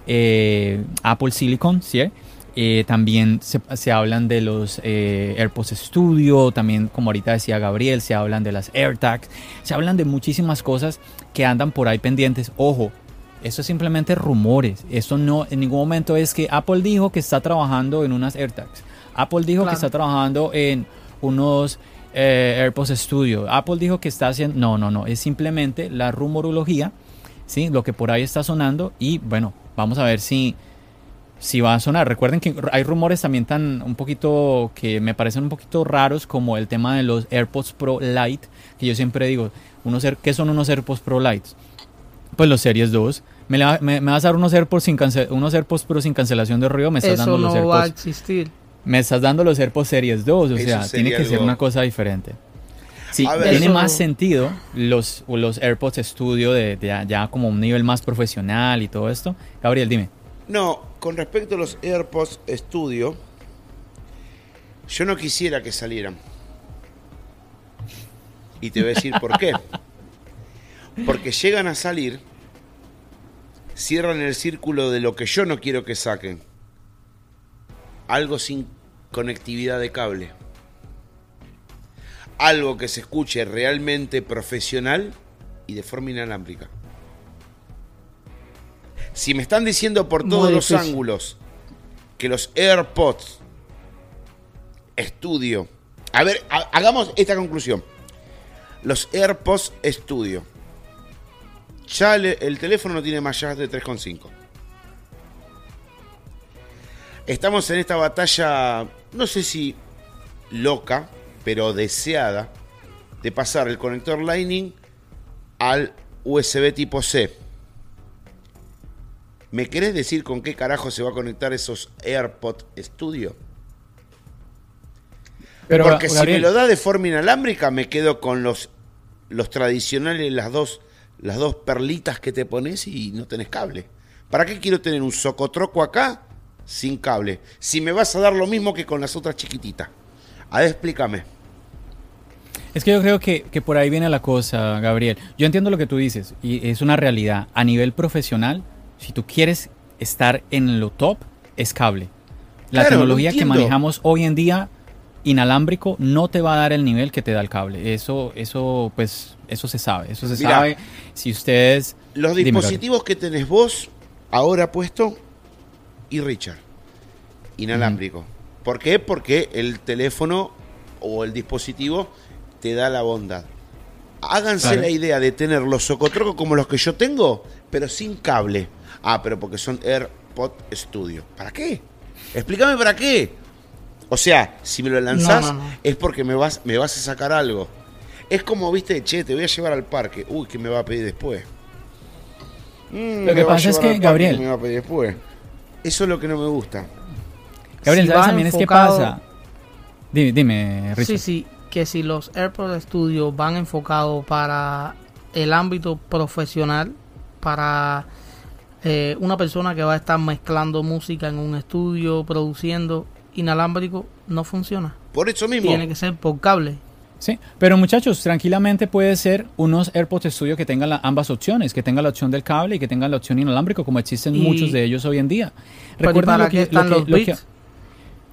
Speaker 1: eh, Apple Silicon, ¿sí? Eh, también se, hablan de los eh, AirPods Studio, también como ahorita decía Gabriel, se hablan de las AirTags, se hablan de muchísimas cosas que andan por ahí pendientes. Ojo, eso es simplemente rumores, eso no en ningún momento es que Apple dijo que está trabajando en unas AirTags, Apple dijo que está trabajando en unos eh, AirPods Studio, Apple dijo que está haciendo, no, no, no, es simplemente la rumorología, ¿sí? lo que por ahí está sonando y bueno, vamos a ver si si va a sonar. Recuerden que hay rumores también tan un poquito que me parecen un poquito raros como el tema de los AirPods Pro Lite, que yo siempre digo, unos, ¿qué son unos AirPods Pro Lite? Pues los Series 2. ¿Me, vas a dar unos AirPods, sin unos AirPods Pro sin cancelación de ruido? Me estás
Speaker 2: Eso
Speaker 1: dando
Speaker 2: no
Speaker 1: los AirPods.
Speaker 2: va a existir.
Speaker 1: Me estás dando los AirPods Series 2, o sea, tiene que ser una cosa diferente. Sí, tiene más sentido los, los AirPods Studio de, de ya como un nivel más profesional y todo esto. Gabriel, dime.
Speaker 3: No, con respecto a los AirPods Studio, yo no quisiera que salieran. Y te voy a decir por qué. <laughs> Porque llegan a salir, cierran el círculo de lo que yo no quiero que saquen. Algo sin conectividad de cable. Algo que se escuche realmente profesional y de forma inalámbrica. Si me están diciendo por todos los ángulos que los AirPods Studio. A ver, hagamos esta conclusión. Los AirPods Studio. Ya el teléfono no tiene más llaves de 3,5. Estamos en esta batalla, no sé si loca, pero deseada, de pasar el conector Lightning al USB tipo C. ¿Me querés decir con qué carajo se va a conectar esos AirPods Studio? Pero, Porque si me lo da de forma inalámbrica, me quedo con los, los tradicionales, las dos, las dos perlitas que te pones y no tenés cable. ¿Para qué quiero tener un socotroco acá sin cable? Si me vas a dar lo mismo que con las otras chiquititas. A ver, explícame.
Speaker 1: Es que yo creo que, que, por ahí viene la cosa, Gabriel. Yo entiendo lo que tú dices y es una realidad. A nivel profesional, si tú quieres estar en lo top es cable. La tecnología que manejamos hoy en día inalámbrico no te va a dar el nivel que te da el cable. Eso, eso, pues, eso se sabe. Eso se sabe. Si ustedes.
Speaker 3: Los dispositivos que tenés vos ahora puesto y Richard. Inalámbrico. ¿Por qué? Porque el teléfono o el dispositivo te da la bondad. Háganse la idea de tener los socotrocos como los que yo tengo, pero sin cable. Ah, pero porque son AirPod Studio. ¿Para qué? Explícame para qué. O sea, si me lo lanzás es porque me vas, me vas a sacar algo. Es como, viste, che, te voy a llevar al parque. Uy, ¿qué me va a pedir después?
Speaker 1: Mm, lo que pasa es que, Gabriel.
Speaker 3: Me va a pedir después. Eso es lo que no me gusta.
Speaker 1: Gabriel, ¿sabes también es qué pasa? Dime, dime,
Speaker 2: Sí, sí, que si los AirPods Studio van enfocados para el ámbito profesional, para eh, una persona que va a estar mezclando música en un estudio, produciendo, inalámbrico no funciona.
Speaker 3: Por eso mismo.
Speaker 2: Tiene que ser por cable.
Speaker 1: Sí, pero muchachos, tranquilamente puede ser unos AirPods Studio que tengan ambas opciones, que tengan la opción del cable y que tengan la opción inalámbrico, como existen muchos de ellos hoy en día.
Speaker 2: Recuerda lo que, están los Beats.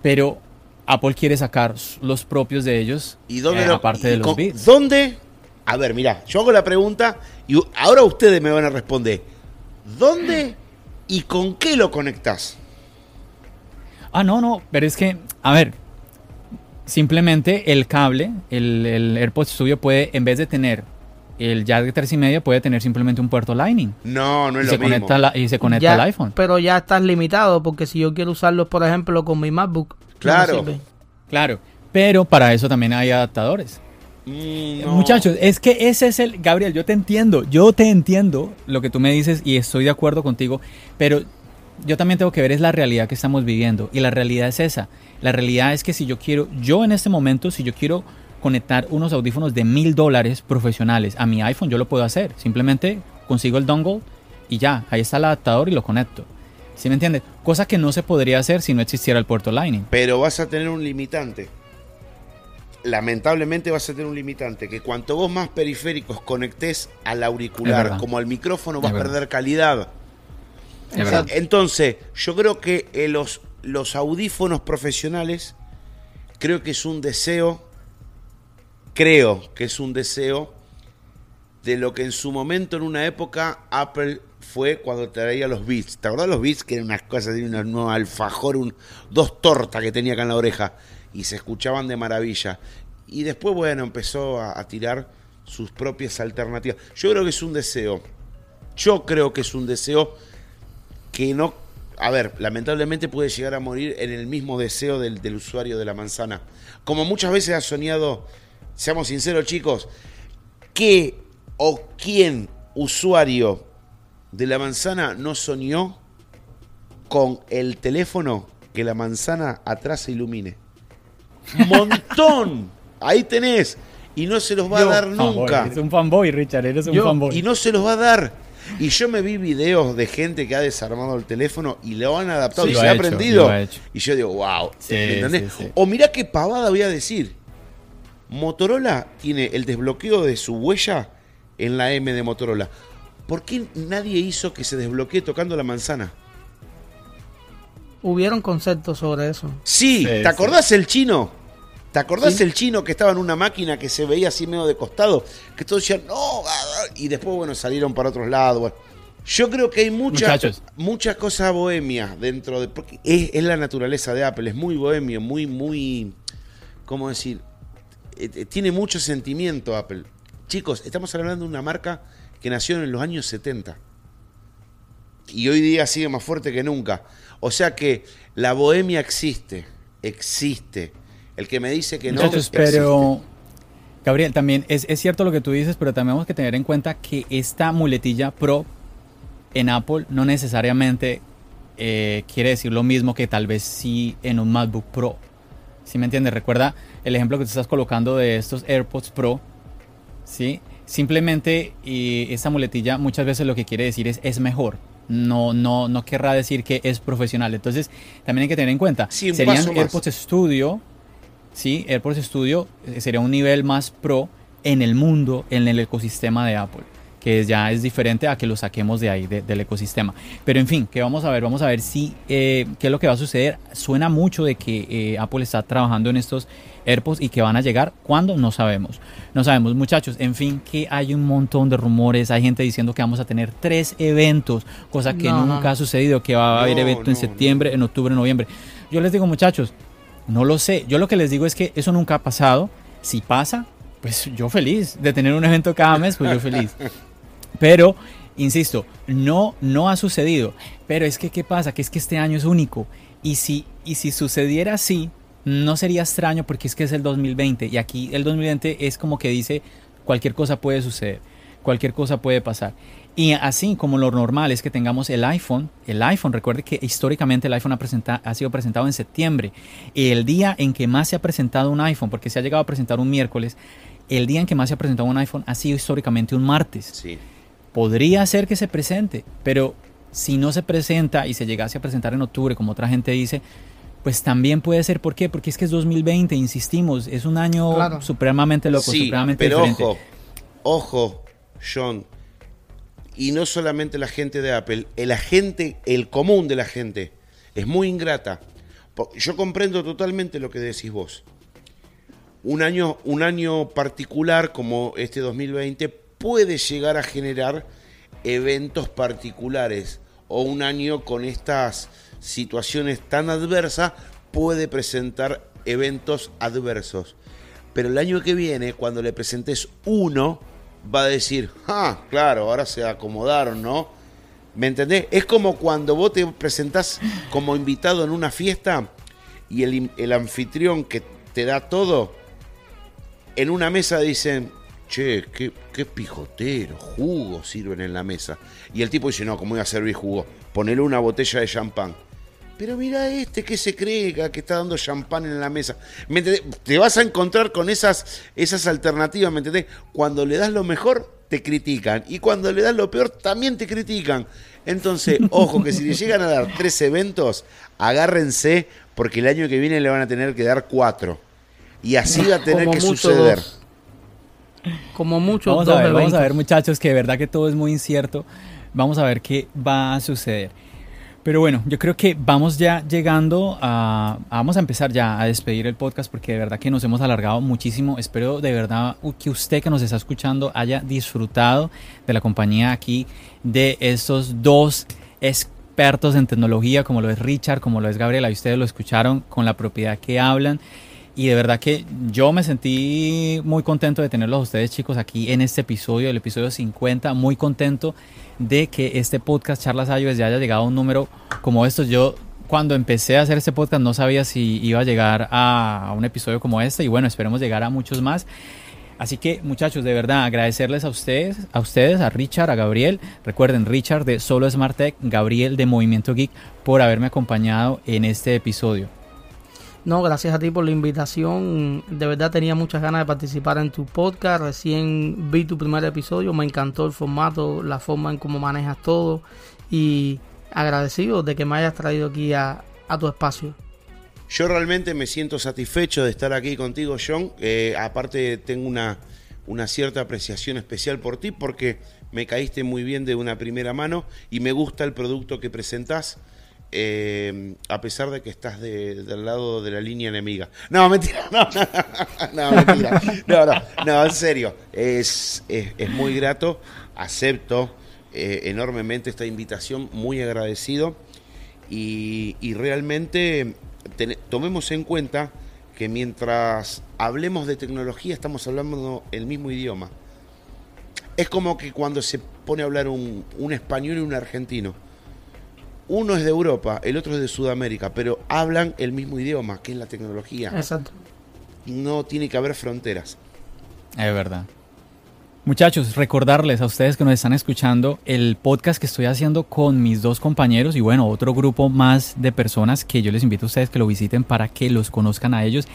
Speaker 1: pero Apple quiere sacar los propios de ellos,
Speaker 3: ¿Y dónde eh, aparte de los Beats. ¿Dónde? A ver, mira, yo hago la pregunta y ahora ustedes me van a responder. ¿Dónde y con qué lo conectas?
Speaker 1: Ah, no, no, pero es que, a ver, simplemente el cable, el, el AirPods Studio puede, en vez de tener el jack de 3 y medio, puede tener simplemente un puerto Lightning.
Speaker 3: No, no es
Speaker 1: y lo
Speaker 3: se
Speaker 1: mismo. Conecta y se conecta al iPhone.
Speaker 2: Pero ya estás limitado, porque si yo quiero usarlo, por ejemplo, con mi MacBook,
Speaker 3: claro.
Speaker 1: claro, pero para eso también hay adaptadores. Mm, Muchachos, es que ese es el. Gabriel, yo te entiendo, yo te entiendo lo que tú me dices y estoy de acuerdo contigo, pero yo también tengo que ver es la realidad que estamos viviendo y la realidad es esa. La realidad es que si yo quiero, yo en este momento, si yo quiero conectar unos audífonos de mil dólares profesionales a mi iPhone, yo lo puedo hacer. Simplemente consigo el dongle y ya, ahí está el adaptador y lo conecto. ¿Sí me entiendes? Cosa que no se podría hacer si no existiera el puerto Lightning.
Speaker 3: Pero vas a tener un limitante. Lamentablemente vas a tener un limitante, que cuanto vos más periféricos conectes al auricular como al micrófono vas a perder calidad. Entonces, yo creo que eh, los, los audífonos profesionales, creo que es un deseo, creo que es un deseo de lo que en su momento, en una época, Apple fue cuando traía los Beats. ¿Te acordás los Beats? Que eran unas cosas, de un alfajor, un, dos tortas que tenía acá en la oreja y se escuchaban de maravilla. Y después, bueno, empezó a tirar sus propias alternativas. Yo creo que es un deseo. Yo creo que es un deseo que no, a ver, lamentablemente puede llegar a morir en el mismo deseo del, usuario de la manzana. Como muchas veces ha soñado, seamos sinceros chicos, ¿qué o quién usuario de la manzana no soñó con el teléfono que la manzana atrás se ilumine? ¡Montón! Ahí tenés. Y no se los va a dar nunca.
Speaker 1: Es un fanboy, Richard, eres un fanboy.
Speaker 3: Y no se los va a dar. Y yo me vi videos de gente que ha desarmado el teléfono y lo han adaptado y se ha aprendido. Y yo digo, wow. O mirá qué pavada voy a decir. Motorola tiene el desbloqueo de su huella en la M de Motorola. ¿Por qué nadie hizo que se desbloquee tocando la manzana?
Speaker 2: Hubieron conceptos sobre eso.
Speaker 3: Sí, ¿te acordás el chino? ¿Te acordás el chino que estaba en una máquina que se veía así medio de costado? Que todos decían, no, y después, bueno, salieron para otros lados. Yo creo que hay muchas muchas cosas bohemias dentro de. Porque es, la naturaleza de Apple, es muy bohemio, muy, muy. ¿Cómo decir? Eh, eh, tiene mucho sentimiento Apple. Chicos, estamos hablando de una marca que nació en los años 70. Y hoy día sigue más fuerte que nunca. O sea que la bohemia existe, existe. El que me dice que no.
Speaker 1: pero. Gabriel, también es, cierto lo que tú dices, pero también tenemos que tener en cuenta que esta muletilla Pro en Apple no necesariamente eh, quiere decir lo mismo que tal vez sí en un MacBook Pro. ¿Sí me entiendes? Recuerda el ejemplo que tú estás colocando de estos AirPods Pro. ¿Sí? Simplemente y esta muletilla muchas veces lo que quiere decir es es mejor. No, no, no querrá decir que es profesional. Entonces, también hay que tener en cuenta. serían AirPods Studio ¿sí? AirPods Studio eh, sería un nivel más pro en el mundo, en el ecosistema de Apple. que ya es diferente a que lo saquemos de ahí, del ecosistema. Pero en fin, que vamos a ver, vamos a ver si, eh, qué es lo que va a suceder. Suena mucho de que eh, Apple está trabajando en estos AirPods y que van a llegar. ¿Cuándo? No sabemos. No sabemos, muchachos. En fin, que hay un montón de rumores. Hay gente diciendo que vamos a tener tres eventos, cosa que nunca ha sucedido, que va a haber evento en septiembre, en octubre, en noviembre. Yo les digo, muchachos, no lo sé. Yo lo que les digo es que eso nunca ha pasado. Si pasa, pues yo feliz de tener un evento cada mes, pues yo feliz. <laughs> Pero, insisto, no, no ha sucedido. Pero es que, ¿qué pasa? Que es que este año es único. Y si, y si sucediera así, no sería extraño porque es que es el 2020. Y aquí el 2020 es como que dice, cualquier cosa puede suceder. Cualquier cosa puede pasar. Y así como lo normal es que tengamos el iPhone, el iPhone, recuerde que históricamente el iPhone ha, ha sido presentado en septiembre. El día en que más se ha presentado un iPhone, porque se ha llegado a presentar un miércoles, el día en que más se ha presentado un iPhone ha sido históricamente un martes.
Speaker 3: Sí
Speaker 1: podría ser que se presente, pero si no se presenta y se llegase a presentar en octubre, como otra gente dice, pues también puede ser. ¿Por qué? Porque es que es 2020, insistimos, es un año supremamente loco, supremamente
Speaker 3: pero Ojo, ojo, John, y no solamente la gente de Apple, el agente, el común de la gente, es muy ingrata. Yo comprendo totalmente lo que decís vos. Un año, un año particular como este 2020 puede llegar a generar eventos particulares o un año con estas situaciones tan adversas puede presentar eventos adversos. Pero el año que viene, cuando le presentes uno, va a decir, ah, claro, ahora se acomodaron, ¿no? ¿Me entendés? Es como cuando vos te presentás como invitado en una fiesta y el, el anfitrión que te da todo, en una mesa dicen, che, qué, qué pijotero, jugo sirven en la mesa. Y el tipo dice, no, ¿cómo voy a servir jugo? Ponele una botella de champán. Pero mira este que se cree que está dando champán en la mesa. ¿Me Te vas a encontrar con esas, esas alternativas, ¿me entendés? Cuando le das lo mejor, te critican. Y cuando le das lo peor, también te critican. Entonces, <laughs> ojo, que si le llegan a dar tres eventos, agárrense, porque el año que viene le van a tener que dar cuatro. Y así va a tener que suceder.
Speaker 2: Como mucho.
Speaker 1: Vamos a ver, vamos a ver muchachos, que de verdad que todo es muy incierto. Vamos a ver qué va a suceder. Pero bueno, yo creo que vamos ya llegando a... Vamos a empezar ya a despedir el podcast porque de verdad que nos hemos alargado muchísimo. Espero de verdad que usted que nos está escuchando haya disfrutado de la compañía aquí de estos dos expertos en tecnología como lo es Richard, como lo es Gabriela. Y ustedes lo escucharon con la propiedad que hablan. Y de verdad que yo me sentí muy contento de tenerlos ustedes chicos aquí en este episodio, el episodio 50, muy contento de que este podcast Charlas iOS ya haya llegado a un número como estos. Yo cuando empecé a hacer este podcast no sabía si iba a llegar a un episodio como este y bueno, esperemos llegar a muchos más. Así que muchachos, de verdad agradecerles a ustedes, a ustedes, a Richard, a Gabriel. Recuerden, Richard de Solo Smart Tech, Gabriel de Movimiento Geek por haberme acompañado en este episodio.
Speaker 2: No, gracias a ti por la invitación. De verdad tenía muchas ganas de participar en tu podcast. Recién vi tu primer episodio. Me encantó el formato, la forma en cómo manejas todo. Y agradecido de que me hayas traído aquí a, tu espacio.
Speaker 3: Yo realmente me siento satisfecho de estar aquí contigo, John. Eh, aparte tengo una, una cierta apreciación especial por ti porque me caíste muy bien de una primera mano y me gusta el producto que presentás. Eh, a pesar de que estás del lado de la línea enemiga. No, mentira, no, <laughs> no, mentira. No, no, no, en serio. Es, es, muy grato. Acepto eh, enormemente esta invitación, muy agradecido. Y, realmente tomemos en cuenta que mientras hablemos de tecnología estamos hablando el mismo idioma. Es como que cuando se pone a hablar un, un español y un argentino uno es de Europa, el otro es de Sudamérica, pero hablan el mismo idioma, que es la tecnología.
Speaker 2: Exacto.
Speaker 3: No tiene que haber fronteras.
Speaker 1: Es verdad. Muchachos, recordarles a ustedes que nos están escuchando el podcast que estoy haciendo con mis dos compañeros y bueno, otro grupo más de personas que yo les invito a ustedes que lo visiten para que los conozcan a ellos,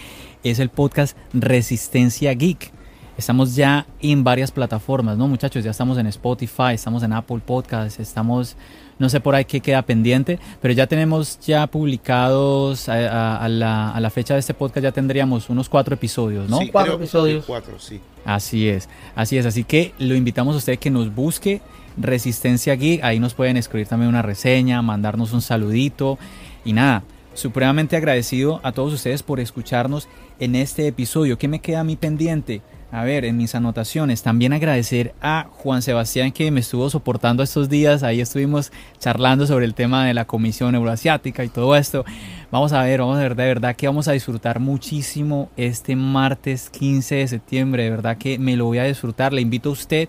Speaker 1: es el podcast Resistencia Geek. Estamos ya en varias plataformas, ¿no muchachos? Ya estamos en Spotify, estamos en Apple Podcasts, estamos No sé por ahí qué queda pendiente, pero ya tenemos ya publicados a, la, fecha de este podcast, ya tendríamos unos cuatro episodios, ¿no?
Speaker 2: Sí, cuatro episodios.
Speaker 3: Cuatro, sí.
Speaker 1: Así es, así es. Así que lo invitamos a usted que nos busque Resistencia Geek. Ahí nos pueden escribir también una reseña, mandarnos un saludito y nada. Supremamente agradecido a todos ustedes por escucharnos en este episodio. ¿Qué me queda a mí pendiente? A ver, en mis anotaciones, también agradecer a Juan Sebastián que me estuvo soportando estos días. Ahí estuvimos charlando sobre el tema de la Comisión Euroasiática y todo esto. Vamos a ver, vamos a ver de verdad que vamos a disfrutar muchísimo este martes 15 de septiembre. De verdad que me lo voy a disfrutar. Le invito a usted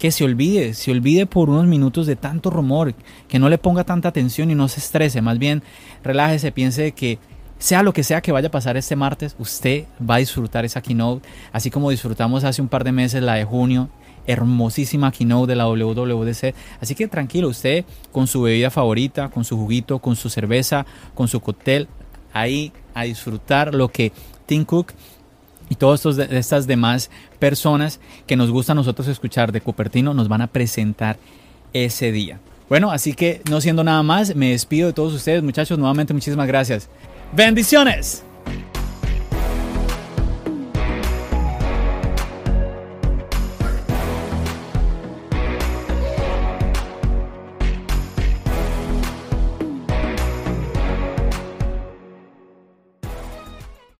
Speaker 1: que se olvide, se olvide por unos minutos de tanto rumor, que no le ponga tanta atención y no se estrese. Más bien, relájese, piense que sea lo que sea que vaya a pasar este martes, usted va a disfrutar esa keynote, así como disfrutamos hace un par de meses la de junio, hermosísima keynote de la WWDC. Así que tranquilo, usted con su bebida favorita, con su juguito, con su cerveza, con su cóctel, ahí a disfrutar lo que Tim Cook y todas estas demás personas que nos gusta a nosotros escuchar de Cupertino nos van a presentar ese día. Bueno, así que no siendo nada más, me despido de todos ustedes, muchachos. Nuevamente, muchísimas gracias. Bendiciones.